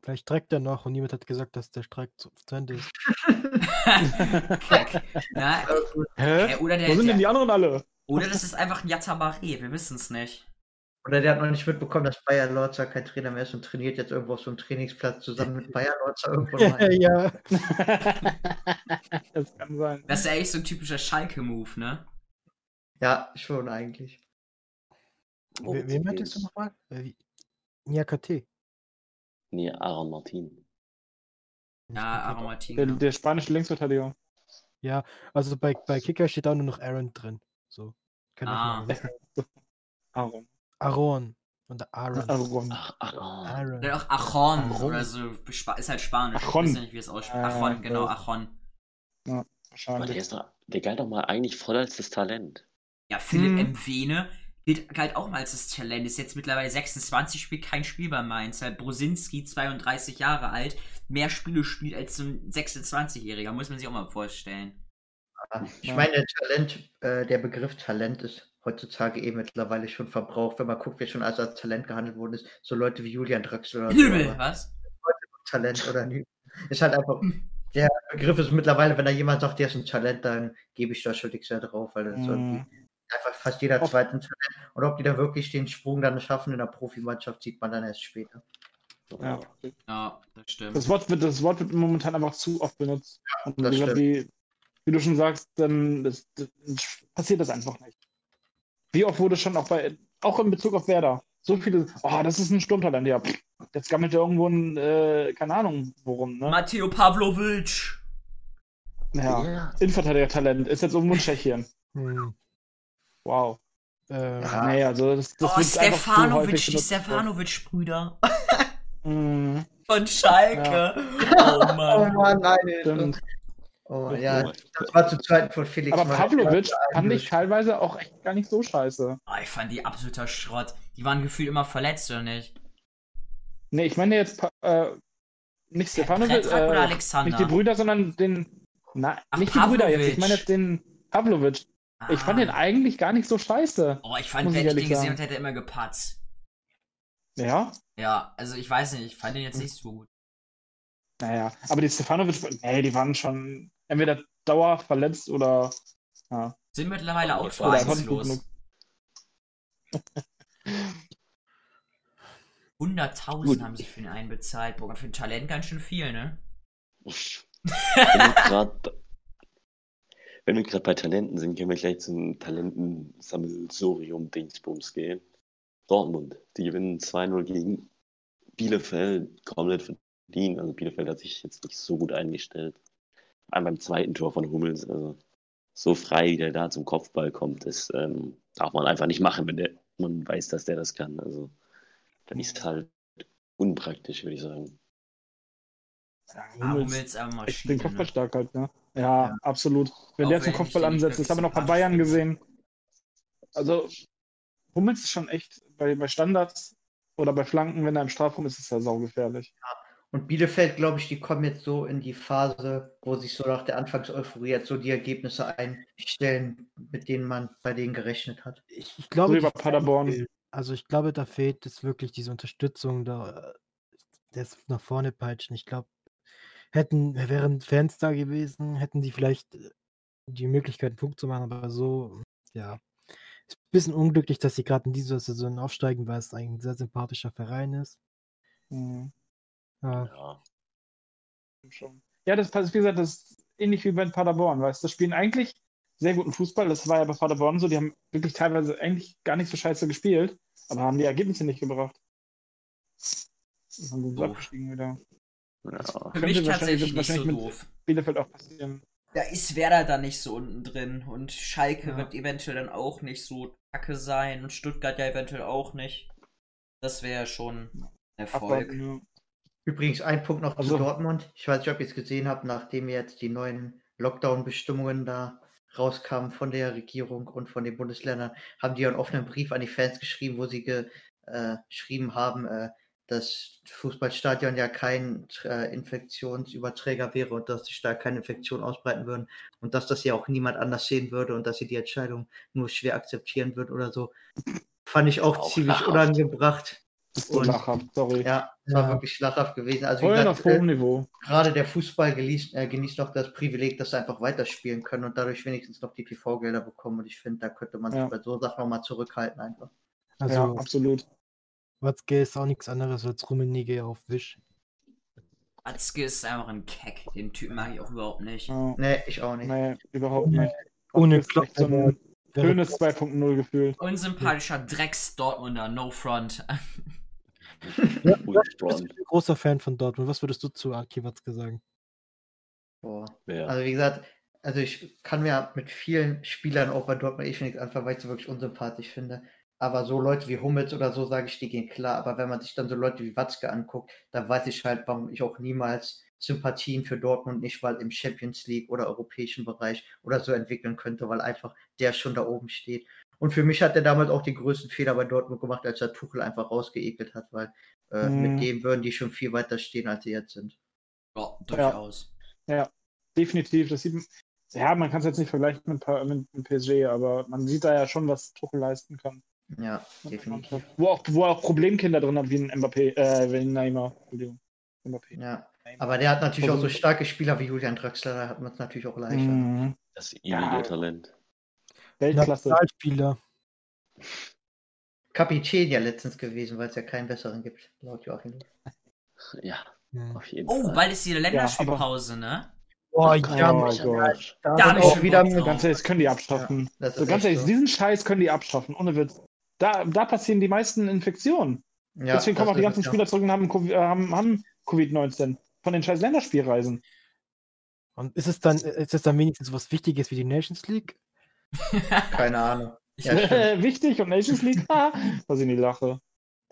Vielleicht trägt er noch und niemand hat gesagt, dass der Streik zu, zu Ende ist. [LAUGHS] Kack. Ja, [LAUGHS] Hä? oder, der, Wo sind denn die anderen alle? oder das ist einfach ein Yatabare, wir wissen es nicht. Oder der hat noch nicht mitbekommen, dass Bayer Lorzer kein Trainer mehr ist und trainiert jetzt irgendwo auf so einem Trainingsplatz zusammen mit Bayer Lorzer irgendwo. mal. [LAUGHS] ja. das kann sein. Das ist ja echt so ein typischer Schalke-Move, ne? ja, schon eigentlich. We wen meintest du nochmal? Äh, wie- Niakate. Nee, Aaron Martin. Ja, Aaron Martin. Der, genau. der spanische Linksverteidiger. Ja, also bei, bei Kicker steht da nur noch Aaron drin. So. Kann Ah. [LAUGHS] Aaron. Aaron. Und Aaron. Aaron. Ach, oh. Aaron. Der auch Achon Achon. oder so, ist halt Spanisch. Achon. Ich weiß nicht, wie es ausspricht. Äh, Achon, genau, Achon. Aber der, Wahrscheinlich. ist doch, der galt doch mal eigentlich voll als das Talent. Ja, Philipp Hm. Empfene gilt, galt auch mal als das Talent. Ist jetzt mittlerweile 26, spielt kein Spiel bei Mainz. Halt Brosinski, 32 Jahre alt, mehr Spiele spielt als so ein 26-Jähriger. Muss man sich auch mal vorstellen. Ich Ja. meine, Talent, äh, der Begriff Talent ist heutzutage eh mittlerweile schon verbraucht, wenn man guckt, wer schon als, als Talent gehandelt worden ist. So Leute wie Julian Draxler oder so. Nübel, aber was? Talent oder nicht. Ist halt einfach, der Begriff ist mittlerweile, wenn da jemand sagt, der ist ein Talent, dann gebe ich da schon nichts mehr drauf, weil das ist irgendwie. Einfach fast jeder zweiten Talent. Und ob die da wirklich den Sprung dann schaffen in der Profimannschaft, sieht man dann erst später. Ja. Ja, das stimmt. Das Wort, wird, das Wort wird momentan einfach zu oft benutzt. Und das wie, gesagt, wie, wie du schon sagst, dann das, das, passiert das einfach nicht. Wie oft wurde schon auch bei, auch in Bezug auf Werder, so viele, oh, das ist ein Sturmtalent, ja. Jetzt gammelt er irgendwo ein, äh, keine Ahnung, worum, ne? Matteo Pavlovic. Ja. Ja. Innenverteidiger-Talent, ist jetzt irgendwo in Tschechien. Hm. Wow. Äh, Ja. Nee, also das, das oh, Stefanovic, die. Stefanovic-Brüder. Mhm, Von Schalke. Oh Oh Mann. Mann, nein. Stimmt. Oh, ja, das war zu Zeiten von Felix. Aber. Pavlovic fand ich teilweise auch echt gar nicht so scheiße. Oh, ich fand die absoluter Schrott. Die waren gefühlt immer verletzt, oder nicht? Nee, ich meine jetzt äh, nicht Stefanovic, Predrag oder äh, Alexander? nicht die Brüder, sondern den. Na, Ach, nicht die Brüder jetzt. Pavlovic. Ich meine jetzt den Pavlovic. Ich fand den Ah. eigentlich gar nicht so scheiße. Oh, ich fand, ich wenn ich den gesehen hätte, hätte er immer gepatzt. Ja, Ja, also ich weiß nicht, ich fand den jetzt nicht so gut. naja. Aber die Stefanovic, nee, die waren schon entweder dauerhaft verletzt oder. Ja. Sind mittlerweile auch vereinslos. genug. 100.000 Gut. haben sie für den einen bezahlt. Boah, für ein Talent ganz schön viel, ne? Wenn wir grad- wenn wir gerade bei Talenten sind, können wir gleich zum Talentensammelsurium-Dingsbums gehen. Dortmund, die gewinnen 2-0 gegen Bielefeld, komplett verdient. Also Bielefeld hat sich jetzt nicht so gut eingestellt. Allem beim zweiten Tor von Hummels, also so frei, wie der da zum Kopfball kommt, das ähm, darf man einfach nicht machen, wenn der, man weiß, dass der das kann. Also dann ist halt unpraktisch, würde ich sagen. Ja, Ah, Hummels, Hummels aber echt den Maschine. Kopfball Ne? stark halt, ne? Ja, Ja. absolut. Wenn Auch der zum Kopfball ansetzt, das haben wir noch bei Bayern gesehen. Also, Hummels ist schon echt, bei, bei Standards oder bei Flanken, wenn er im Strafraum ist, ist er saugefährlich. Und Bielefeld, glaube ich, die kommen jetzt so in die Phase, wo sich so nach der Anfangseuphorie jetzt so die Ergebnisse einstellen, mit denen man bei denen gerechnet hat. ich, ich glaube, So die- Paderborn. also ich glaube, da fehlt es wirklich diese Unterstützung, da das nach vorne peitschen. Ich glaube, hätten, wären Fans da gewesen, hätten die vielleicht äh, die Möglichkeit, einen Punkt zu machen, aber so, ja. Ist ein bisschen unglücklich, dass sie gerade in dieser Saison aufsteigen, weil es ein sehr sympathischer Verein ist. Mhm. Ja, Ja. Schon. Ja, das passt, wie gesagt, das ist ähnlich wie bei Paderborn, weißt du, spielen eigentlich sehr guten Fußball. Das war ja bei Paderborn so, die haben wirklich teilweise eigentlich gar nicht so scheiße gespielt, aber haben die Ergebnisse nicht gebracht. Dann haben sie abgestiegen wieder. Ja. Für mich tatsächlich nicht so doof. Bielefeld auch passieren. Da ist Werder dann nicht so unten drin und Schalke Ja. wird eventuell dann auch nicht so kacke sein und Stuttgart ja eventuell auch nicht. Das wäre schon ein Erfolg. Ja. Übrigens, ein Punkt noch Also- zu Dortmund. Ich weiß nicht, ob ihr es gesehen habt, nachdem jetzt die neuen Lockdown-Bestimmungen da rauskamen von der Regierung und von den Bundesländern, haben die einen offenen Brief an die Fans geschrieben, wo sie ge, äh, geschrieben haben, äh, dass Fußballstadion ja kein äh, Infektionsüberträger wäre und dass sich da keine Infektionen ausbreiten würden und dass das ja auch niemand anders sehen würde und dass sie die Entscheidung nur schwer akzeptieren würden oder so. Fand ich auch Auch ziemlich lachhaft. unangebracht. Das Und- lachhaft, sorry. Ja, es war Ja. wirklich lachhaft gewesen. Also wie Voll gesagt, auf hohem äh, Niveau. gerade der Fußball genießt, äh, genießt noch das Privileg, dass sie einfach weiterspielen können und dadurch wenigstens noch die TV-Gelder bekommen. Und ich finde, da könnte man Ja. sich bei so Sachen nochmal zurückhalten einfach. ja, also absolut. Watzke ist auch nichts anderes als Rummenigge auf Wisch. Watzke ist einfach ein Keck. Den Typen mag ich auch überhaupt nicht. Ja. Nee, ich auch nicht. Nee, überhaupt nicht. Ohne echt so ein schönes 2.0 gefühlt. Unsympathischer Drecks-Dortmunder, no front. [LAUGHS] Ja, [LAUGHS] bist Front. ein großer Fan von Dortmund. Was würdest du zu Aki Watzke sagen? Boah. Ja. Also wie gesagt, also ich kann mir mit vielen Spielern auch bei Dortmund eh schon nichts anfangen, weil ich sie wirklich unsympathisch finde. Aber so Leute wie Hummels oder so, sage ich, die gehen klar. Aber wenn man sich dann so Leute wie Watzke anguckt, dann weiß ich halt, warum ich auch niemals Sympathien für Dortmund nicht mal im Champions League oder europäischen Bereich oder so entwickeln könnte, weil einfach der schon da oben steht. Und für mich hat er damals auch den größten Fehler bei Dortmund gemacht, als er Tuchel einfach rausgeekelt hat, weil äh, Mhm. mit dem würden die schon viel weiter stehen, als sie jetzt sind. Ja, durchaus. Definitiv. Das sieht, ja, man kann es jetzt nicht vergleichen mit, mit PSG, aber man sieht da ja schon, was Tuchel leisten kann. Ja, definitiv. Wo auch, wo er auch Problemkinder drin hat, wie ein Mbappé, äh, wie ein Neymar. Entschuldigung. Mbappé. Ja. Aber der hat natürlich auch so starke Spieler wie Julian Draxler, da hat man es natürlich auch leichter. Mhm. Das ewige Ja. Talent. Weltklasse. Nationalspieler. Kapitän ja letztens gewesen, weil es ja keinen besseren gibt, laut Joachim. Ja, Ja. auf jeden Oh, Fall. bald ist die Länderspielpause, ne? Boah, Gott, ja, oh Mann, Gott. da Da hab ich auch schon wieder mit. Ganz ehrlich, das können die abschaffen. Das so ganz ehrlich, so. diesen Scheiß können die abschaffen, ohne Witz. Da, da passieren die meisten Infektionen. Ja, Deswegen kommen auch die ist ganzen ja. Spieler zurück und haben, Covid- äh, haben, haben Covid-19 von den scheiß Länderspielreisen. Und ist es dann, ist es dann wenigstens was Wichtiges wie die Nations League? [LAUGHS] Keine Ahnung. Ja, stimmt. Wichtig und Nations League, [LAUGHS] ah, was ich in die Lache.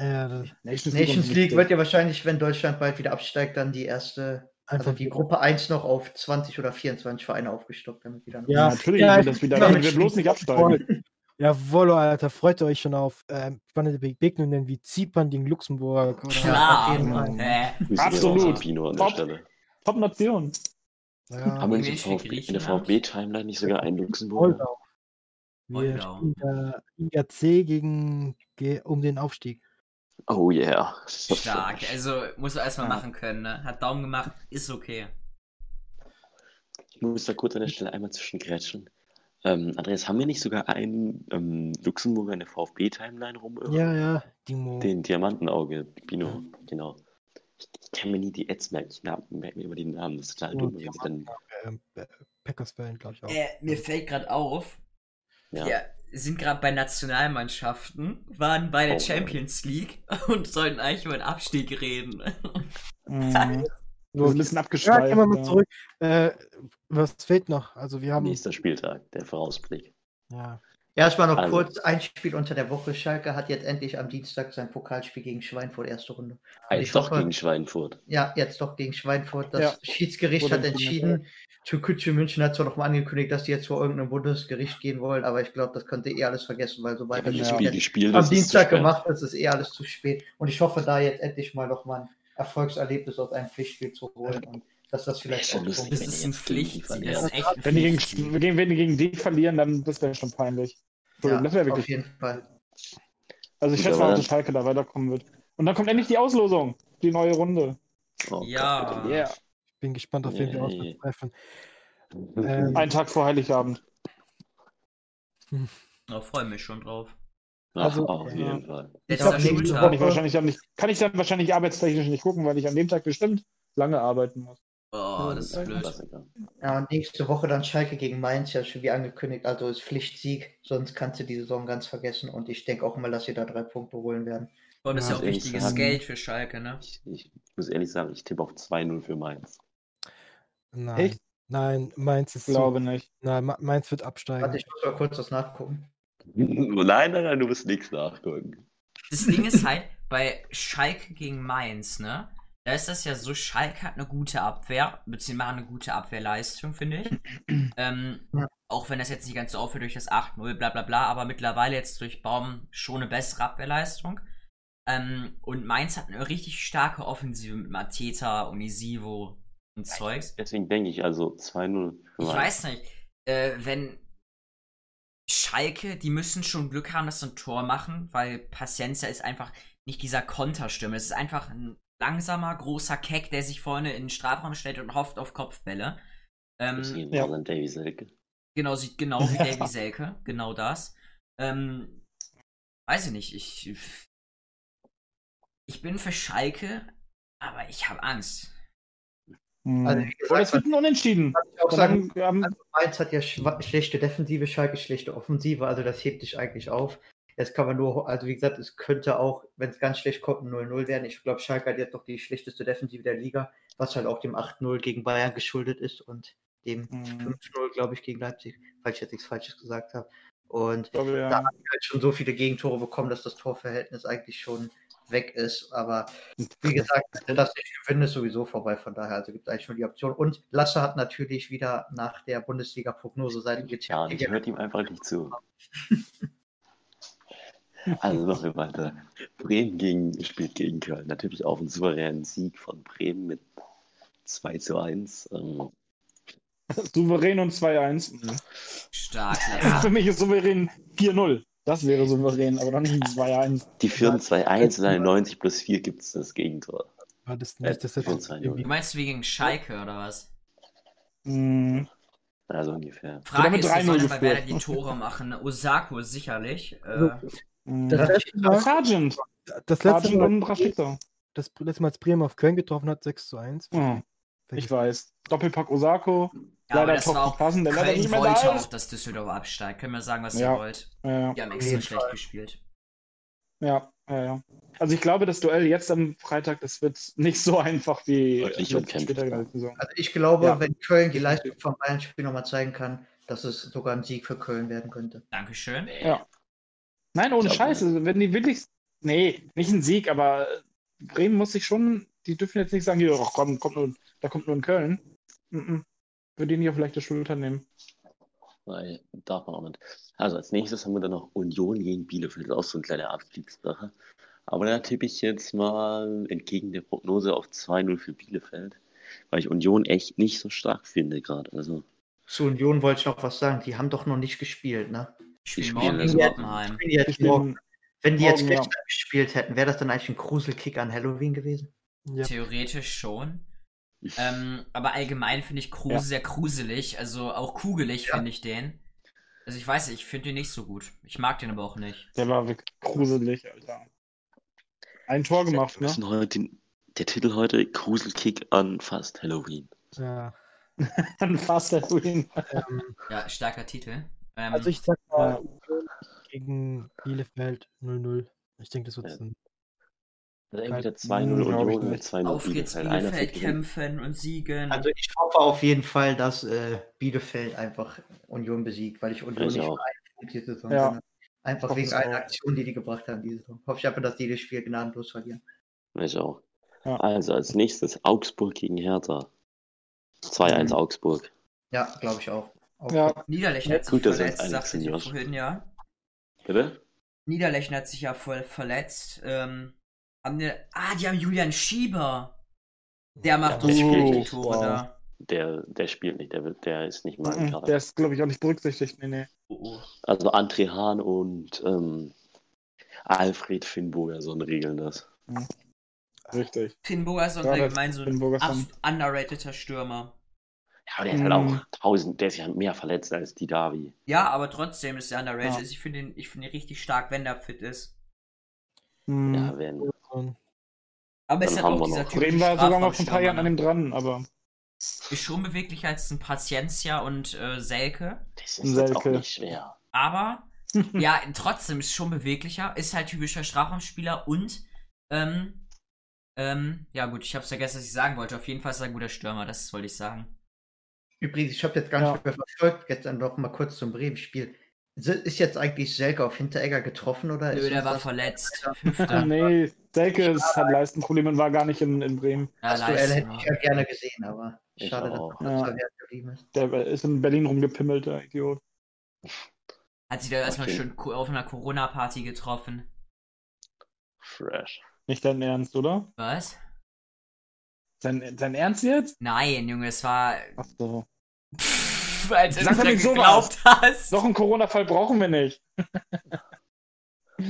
Ja, das Nations, Nations und League wird ja wahrscheinlich, wenn Deutschland bald wieder absteigt, dann die erste, also einfach die Gruppe 1 noch auf 20 oder 24 Vereine aufgestockt, damit wieder Ja, Ja, natürlich ja, wird das wieder, ja, damit wir bloß nicht absteigen. Voll. Jawohl, Alter, freut euch schon auf ähm, spannende Begegnungen wie Zypern gegen Luxemburg. Oder, Klar. Fall. Äh, Absolut. Pino an der Top. Stelle. Top-Nation. Ja, Haben wir nicht VfB, in der? VfB-Timeline nicht sogar einen Luxemburger? Moldau. Wir Moldau. spielen da IRC gegen, ge- um den Aufstieg. Oh yeah. stark. [LAUGHS] Also muss er erstmal Ja. machen können, ne? Hat Daumen gemacht, ist okay. Ich muss da kurz an der Stelle einmal zwischengrätschen. Ähm, Andreas, haben wir nicht sogar einen ähm, Luxemburger in der VfB-Timeline rum? Ja, ja, Dimo. Den Diamantenauge, Pino, genau. Ich, ich kann mir nie die Ads merken, ich merke mir immer die Namen, das ist total Oh, dumm. wenn sie dann, ähm, äh, Packers-Fan, glaube ich auch. Äh, mir fällt gerade auf, ja. wir sind gerade bei Nationalmannschaften, waren bei der Oh. Champions League [LAUGHS] und sollten eigentlich über den Abstieg reden. Mhm. [LAUGHS] Wir So, sind ein bisschen ja, abgeschweift. wir mal ja. zurück. Äh, was fehlt noch? Also wir haben. Nächster Spieltag, der Vorausblick. Ja, Ja, war noch Also- kurz ein Spiel unter der Woche. Schalke hat jetzt endlich am Dienstag sein Pokalspiel gegen Schweinfurt, erste Runde. Ah, jetzt doch hoffe- gegen Schweinfurt. Ja, jetzt doch gegen Schweinfurt. Das Ja. Schiedsgericht Wurde hat entschieden. Türkgücü München hat zwar noch mal angekündigt, dass die jetzt vor irgendeinem Bundesgericht gehen wollen, aber ich glaube, das könnt ihr eh alles vergessen, weil sobald Wenn das Ja. Spiel Spiel gespielt am Dienstag gemacht ist, ist eh alles zu spät. Und ich hoffe, da jetzt endlich mal noch mal ein Erfolgserlebnis aus einem Pflichtspiel zu holen und dass das vielleicht schon auch lustig, Das ist wenn ein jetzt gegen die Pflicht, verlieren. das ist echt ein Wenn die, gegen, wenn die gegen die verlieren, dann das wäre schon peinlich. Ja, das wäre auf wirklich. jeden Fall. Also ich schätze mal, dass Schalke da weiterkommen wird. Und dann kommt endlich die Auslosung, die neue Runde. Oh Ja. Yeah. bin gespannt auf wen wir auswärts treffen. Ähm, Ein Tag vor Heiligabend. Da freue mich schon drauf. Ach, Also, auf ja. jeden Fall. Letzter glaub, ich, wahrscheinlich dann nicht, kann ich dann wahrscheinlich arbeitstechnisch nicht gucken, weil ich an dem Tag bestimmt lange arbeiten muss. Oh, das ist blöd. Ja, und nächste Woche dann Schalke gegen Mainz, ja schon wie angekündigt, also ist Pflichtsieg, sonst kannst du die Saison ganz vergessen und ich denke auch mal, dass sie da drei Punkte holen werden. Vor allem ist ja auch wichtiges sagen- Geld für Schalke, ne? Ich, ich muss ehrlich sagen, ich tippe auf 2-0 für Mainz. nein, Echt? nein, Mainz ist Ich glaube nicht. Zu, nein, Ma- Mainz wird absteigen. Warte, ich muss mal kurz das nachgucken. [LAUGHS] Nein, nein, nein, du musst nichts nachgucken. Das Ding ist halt, bei Schalke gegen Mainz, ne? Da ist das ja so, Schalke hat eine gute Abwehr, beziehungsweise eine gute Abwehrleistung, finde ich. [CLEARS THROAT] ähm, Ja. Auch wenn das jetzt nicht ganz so aufhört durch das 8-0, bla bla bla, aber mittlerweile jetzt durch Baum schon eine bessere Abwehrleistung. Ähm, und Mainz hat eine richtig starke Offensive mit Mateta, Unisivo und Zeugs. Deswegen denke ich also 2-0 für Ich weiß nicht, äh, wenn Schalke, die müssen schon Glück haben, dass sie ein Tor machen, weil Paciencia ist einfach nicht dieser Konterstürmer. Es ist einfach ein langsamer, großer Keck, der sich vorne in den Strafraum stellt und hofft auf Kopfbälle. Ähm, Ja. Davy Selke. genau, sieht genau [LAUGHS] wie Davy Selke, genau das. Ähm, weiß ich nicht, ich, ich bin für Schalke, aber ich habe Angst. Also, wie gesagt, es wird ein Unentschieden. Auch sagen, dann, ähm, also Mainz hat ja schlechte Defensive, Schalke schlechte Offensive, also das hebt dich eigentlich auf. Jetzt kann man nur, also wie gesagt, es könnte auch, wenn es ganz schlecht kommt, ein 0-0 werden. Ich glaube, Schalke hat jetzt noch die schlechteste Defensive der Liga, was halt auch dem 8-0 gegen Bayern geschuldet ist und dem Mhm. 5-0, glaube ich, gegen Leipzig, falls ich jetzt nichts Falsches gesagt habe. Und glaube, da ja. haben wir halt schon so viele Gegentore bekommen, dass das Torverhältnis eigentlich schon weg ist. Aber [LAUGHS] wie gesagt, wenn das nicht gewinnen, ist sowieso vorbei. Von daher, also gibt es eigentlich nur die Option. Und Lasse hat natürlich wieder nach der Bundesliga-Prognose seinen Ja, und ich hört ihm einfach nicht zu. [LAUGHS] Also machen wir weiter. Bremen gegen, spielt gegen Köln. Natürlich auch einen souveränen Sieg von Bremen mit 2 zu 1. Ähm, Souverän und 2-1. Mhm. Stark, [LAUGHS] Für Lasse. mich ist souverän 4-0. Das wäre souverän, aber dann nicht ein 2-1. die führen 2-1 und dann 90 plus 4 gibt es das Gegentor. War das Äh, nicht das ein irgendwie- Du meinst wie gegen Schalke oder was? Mhm. Also ungefähr. Frage ist, wer 3-0 soll denn bei. Werder die Tore machen? [LAUGHS] Osako sicherlich. Äh. Das letzte Mal, Sargent. das letzte Sargent Mal, das letzte Mal, als Bremen auf Köln getroffen hat, 6 zu 1. Mhm. Ich weiß. Doppelpack Osako. Ja, aber das war auch, passen, der Köln nicht mehr wollte da auch, dass Düsseldorf absteigt. Können wir sagen, was Ja. ihr wollt. Ja, Die haben extra schlecht gespielt. ja, ja, ja. Also ich glaube, das Duell jetzt am Freitag, das wird nicht so einfach wie Saison. Also ich glaube, Ja. wenn Köln die Leistung von Bayern Spiel nochmal zeigen kann, dass es sogar ein Sieg für Köln werden könnte. Dankeschön. Ja. Nein, ohne Scheiße. Wenn die wirklich. Nee, nicht ein Sieg, aber Bremen muss sich schon. Die dürfen jetzt nicht sagen, hier, ach komm, kommt nur, da kommt nur in Köln. Mhm. Würde die nicht auf leichte Schulter nehmen. Weil darf man auch nicht. Also als nächstes haben wir dann noch Union gegen Bielefeld. Das ist auch so eine kleine Abstiegssache. Aber da tippe ich jetzt mal entgegen der Prognose auf 2-0 für Bielefeld. Weil ich Union echt nicht so stark finde gerade. Also Zu Union wollte ich noch was sagen. Die haben doch noch nicht gespielt, ne? Ich spiele Ich morgen gegen Oppenheim. Wenn die jetzt, die morgen, ja. gestern gespielt hätten, wäre das dann eigentlich ein Gruselkick an Halloween gewesen? Ja. Theoretisch schon. Ähm, aber allgemein finde ich Kruse Ja. sehr gruselig. Also auch kugelig Ja. finde ich den. Also ich weiß nicht, ich finde den nicht so gut. Ich mag den aber auch nicht. Der war wirklich gruselig, Alter. Ein Tor gemacht, wir ne? müssen heute den, der Titel heute Gruselkick an fast Halloween. Ja. [LAUGHS] Ein Fast Halloween. Ähm, Ja, starker Titel. Ähm, also ich sag mal, gegen Bielefeld 0-0. Ich denke, das wird Ja. ein Also entweder Hm, 2-0 glaub ich Union oder nicht. 2-0 auf geht's Bielefeld. Bielefeld kämpfen und siegen. Also ich hoffe auf jeden Fall, dass äh, Bielefeld einfach Union besiegt, weil ich Union Ich nicht diese Saison Ja. Einfach wegen einer. Aktion, die die gebracht haben diese Saison. Hoffe ich einfach, dass die das Spiel gnadenlos verlieren. Ich auch. Ja. Also als nächstes Augsburg gegen Hertha. 2-1 Mhm. Augsburg. Ja, glaube ich auch. auch. Ja, Niederlechner hat sich Gut, verletzt, sagte sind, ich vorhin, ja. Bitte? Niederlechner hat sich ja voll verletzt. Ähm, haben die, ah, die haben Julian Schieber. Der macht Ja, der die nicht. Tore Wow. da. Der, der spielt nicht, der, der ist nicht mal im mhm, Kader. der ist, glaube ich, auch nicht berücksichtigt. Nee, nee. Oh, oh. Also André Hahn und ähm, Alfred Finnburgerson regeln das. Richtig. Finn Bogerson Ja, das- allgemein so ein underrateder Stürmer. Ja, aber der ist halt Mhm. auch tausend, der ist ja mehr verletzt als die Davi. Ja, aber trotzdem ist er underrated. Ja. Ich finde ihn, ich finde ihn richtig stark, wenn der fit ist. Mhm. Ja, wenn. Und Aber es ist halt haben auch wir dieser typische Bremen war sogar noch vor ein paar Jahren an dem dran, aber ne? Ist schon beweglicher als ein Paciencia und äh, Selke. Das ist jetzt auch Selke. nicht schwer. Aber [LAUGHS] ja, trotzdem ist schon beweglicher. Ist halt typischer Strafraumspieler und ähm, ähm, ja gut, ich hab's vergessen, was ich sagen wollte. Auf jeden Fall ist er ein guter Stürmer, das wollte ich sagen. Übrigens, ich habe jetzt gar Ja. nicht mehr verfolgt, jetzt dann noch mal kurz zum Bremen-Spiel. Ist jetzt eigentlich Selke auf Hinteregger getroffen oder Nö, ist der war das verletzt. Ah, [LAUGHS] nee, Selke ist, hat Leistenprobleme und war gar nicht in, in Bremen. Ja, Das Duell hätte ich ja gerne gesehen, aber Ich schade, dass auch. er Ja. geblieben ist. Der ist in Berlin rumgepimmelt, der Idiot. Hat sich da erstmal Okay. schön ko- auf einer Corona-Party getroffen. Fresh. Nicht dein Ernst, oder? Was? Sein, sein Ernst jetzt? Nein, Junge, es war. Ach so. [LAUGHS] [LAUGHS] Als Sag doch du sowas. geglaubt hast. Noch einen Corona-Fall brauchen wir nicht. [LAUGHS]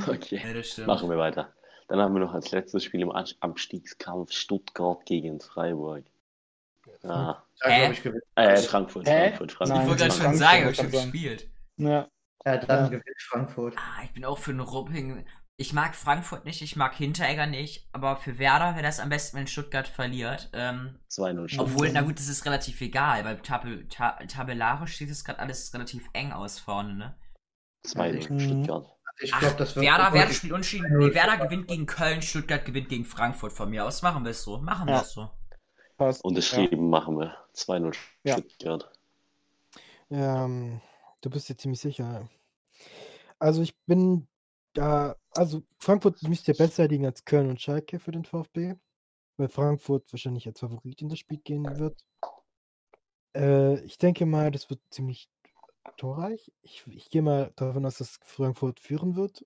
Okay, Ja, das stimmt. machen wir weiter. Dann haben wir noch als letztes Spiel im Abs- Abstiegskampf Stuttgart gegen Freiburg. Ah, Da, Hä? glaube ich, gewinnt. äh, Frankfurt, Hä? Frankfurt, Frankfurt. Ich wollte gerade schon Frankfurt, sagen, ich habe schon gespielt. Ja. Ja, dann Ja. gewinnt Frankfurt. Ah, ich bin auch für einen Rupping. Ich mag Frankfurt nicht, ich mag Hinteregger nicht, aber für Werder wäre das am besten, wenn Stuttgart verliert. Ähm, 2-0 Stuttgart. obwohl, na gut, das ist relativ egal, weil tab ta tabellarisch sieht es gerade alles relativ eng aus vorne, ne? 2-0 Mhm. Stuttgart. Also ich glaube, das wird Werder, Werder spielt unentschieden. Nee, Werder gewinnt gegen Köln, Stuttgart gewinnt gegen Frankfurt von mir aus. Machen wir es so. Machen wir Ja. es so. Passt. Unterschrieben machen wir. 2-0 Ja. Stuttgart. Ähm, du bist dir ziemlich sicher. Also ich bin da, also Frankfurt müsste besser liegen als Köln und Schalke für den VfB, weil Frankfurt wahrscheinlich als Favorit in das Spiel gehen wird. Äh, ich denke mal, das wird ziemlich torreich. Ich, ich gehe mal davon aus, dass Frankfurt führen wird.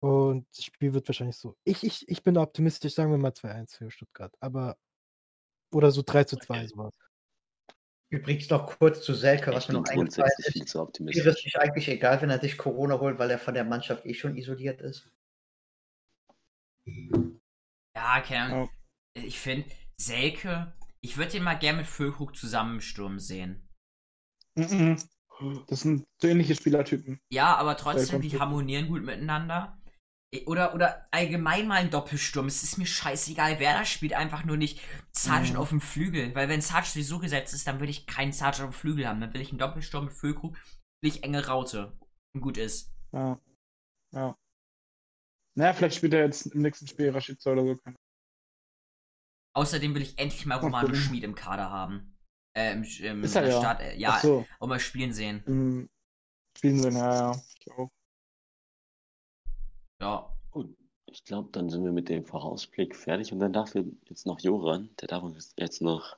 Und das Spiel wird wahrscheinlich so. Ich, ich, ich bin optimistisch, sagen wir mal 2-1 für Stuttgart. Aber. Oder so 3 zu 2 Okay. sowas. Übrigens noch kurz zu Selke, was Ich mir noch eingefallen ist. Wäre es nicht eigentlich egal, wenn er sich Corona holt, weil er von der Mannschaft eh schon isoliert ist? Ja, keine Ahnung. Ich finde, Selke, ich würde den mal gerne mit Füllkrug zusammen im Sturm sehen. Mhm. Das sind so ähnliche Spielertypen. Ja, aber trotzdem, die harmonieren gut miteinander. Oder, oder allgemein mal ein Doppelsturm. Es ist mir scheißegal, wer da spielt, einfach nur nicht Sargent Mhm. auf dem Flügel. Weil wenn Sargent sowieso gesetzt ist, dann will ich keinen Sargent auf dem Flügel haben. Dann will ich einen Doppelsturm mit Füllkrug, will ich enge Raute. Und gut ist. Ja. Ja. Naja, vielleicht spielt er jetzt im nächsten Spiel Rashica oder so. Außerdem will ich endlich mal Romano. Schmid im Kader haben. Äh, im, im Ist er ja. Start, äh, ja, Ach so. auch mal spielen sehen. Im Spielen sind, ja, ja. Ich auch. Ja. Gut, ich glaube, dann sind wir mit dem Vorausblick fertig und dann darf jetzt noch Joran, der darf uns jetzt noch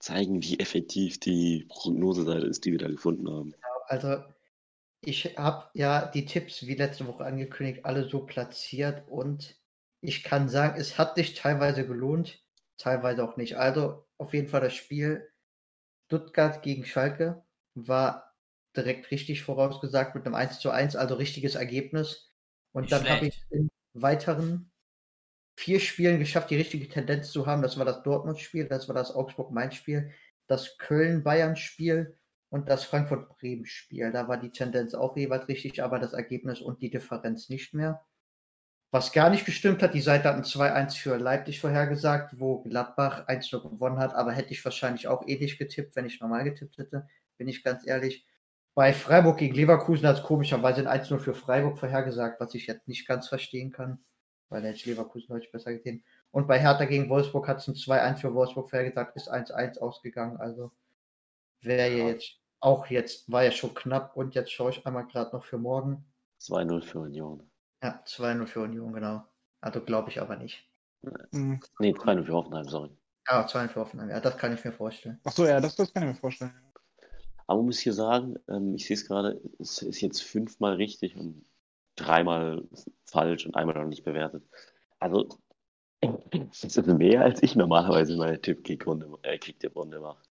zeigen, wie effektiv die Prognoseseite ist, die wir da gefunden haben. Also, ich habe ja die Tipps, wie letzte Woche angekündigt, alle so platziert und ich kann sagen, es hat sich teilweise gelohnt, teilweise auch nicht. Also, auf jeden Fall das Spiel Stuttgart gegen Schalke war direkt richtig vorausgesagt mit einem 1 zu 1, also richtiges Ergebnis. Und Nicht dann habe ich in weiteren vier Spielen geschafft, die richtige Tendenz zu haben. Das war das Dortmund-Spiel, das war das Augsburg-Main-Spiel, das Köln-Bayern-Spiel und das Frankfurt-Bremen-Spiel. Da war die Tendenz auch jeweils richtig, aber das Ergebnis und die Differenz nicht mehr. Was gar nicht gestimmt hat, die Seite hat ein 2-1 für Leipzig vorhergesagt, wo Gladbach 1-0 gewonnen hat, aber hätte ich wahrscheinlich auch ähnlich getippt, wenn ich normal getippt hätte, bin ich ganz ehrlich. Bei Freiburg gegen Leverkusen hat es komischerweise ein 1-0 für Freiburg vorhergesagt, was ich jetzt nicht ganz verstehen kann, weil hätte ich Leverkusen deutlich besser gesehen. Und bei Hertha gegen Wolfsburg hat es ein 2-1 für Wolfsburg vorhergesagt, ist 1-1 ausgegangen, also wäre ja Ja. jetzt auch jetzt, war ja schon knapp und jetzt schaue ich einmal gerade noch für morgen. 2-0 für Union. Ja, 2-0 für Union, genau. Also glaube ich aber nicht. Hm. Nee, 2-0 für Hoffenheim, sorry. Ja, 2-0 für Hoffenheim, ja, das kann ich mir vorstellen. Ach so, ja, das, das kann ich mir vorstellen. Aber man muss hier sagen, ähm, ich sehe es gerade, es ist jetzt fünfmal richtig und dreimal falsch und einmal noch nicht bewertet. Also, das ist mehr, als ich normalerweise in meiner Tipp-Kick-Runde, äh, Kick-Tipp-Runde mache.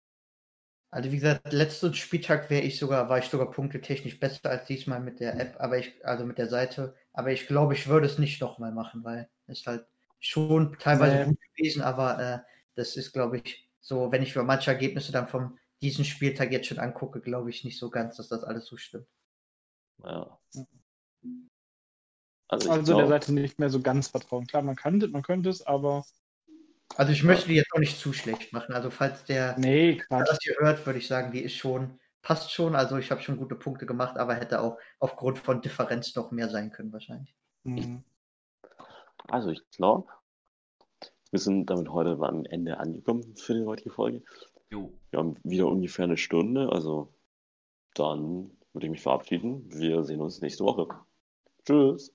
Also wie gesagt, letzten Spieltag wäre ich sogar, war ich sogar punktetechnisch besser als diesmal mit der App, aber ich, also mit der Seite. Aber ich glaube, ich würde es nicht nochmal machen, weil es halt schon teilweise Nee. gut gewesen, aber äh, das ist, glaube ich, so, wenn ich mir manche Ergebnisse dann vom diesen Spieltag jetzt schon angucke, glaube ich nicht so ganz, dass das alles so stimmt. Ja. Also, ich Also der glaub, Seite nicht mehr so ganz vertrauen. Klar, man kann man könnte es, aber Also ich möchte die jetzt auch nicht zu schlecht machen. Also falls der nee, Quatsch. das hier hört, würde ich sagen, die ist schon, passt schon. Also ich habe schon gute Punkte gemacht, aber hätte auch aufgrund von Differenz noch mehr sein können wahrscheinlich. Hm. also ich glaube, wir sind damit heute am Ende angekommen für die heutige Folge. Jo. Wir haben wieder ungefähr eine Stunde, also dann würde ich mich verabschieden. Wir sehen uns nächste Woche. Tschüss.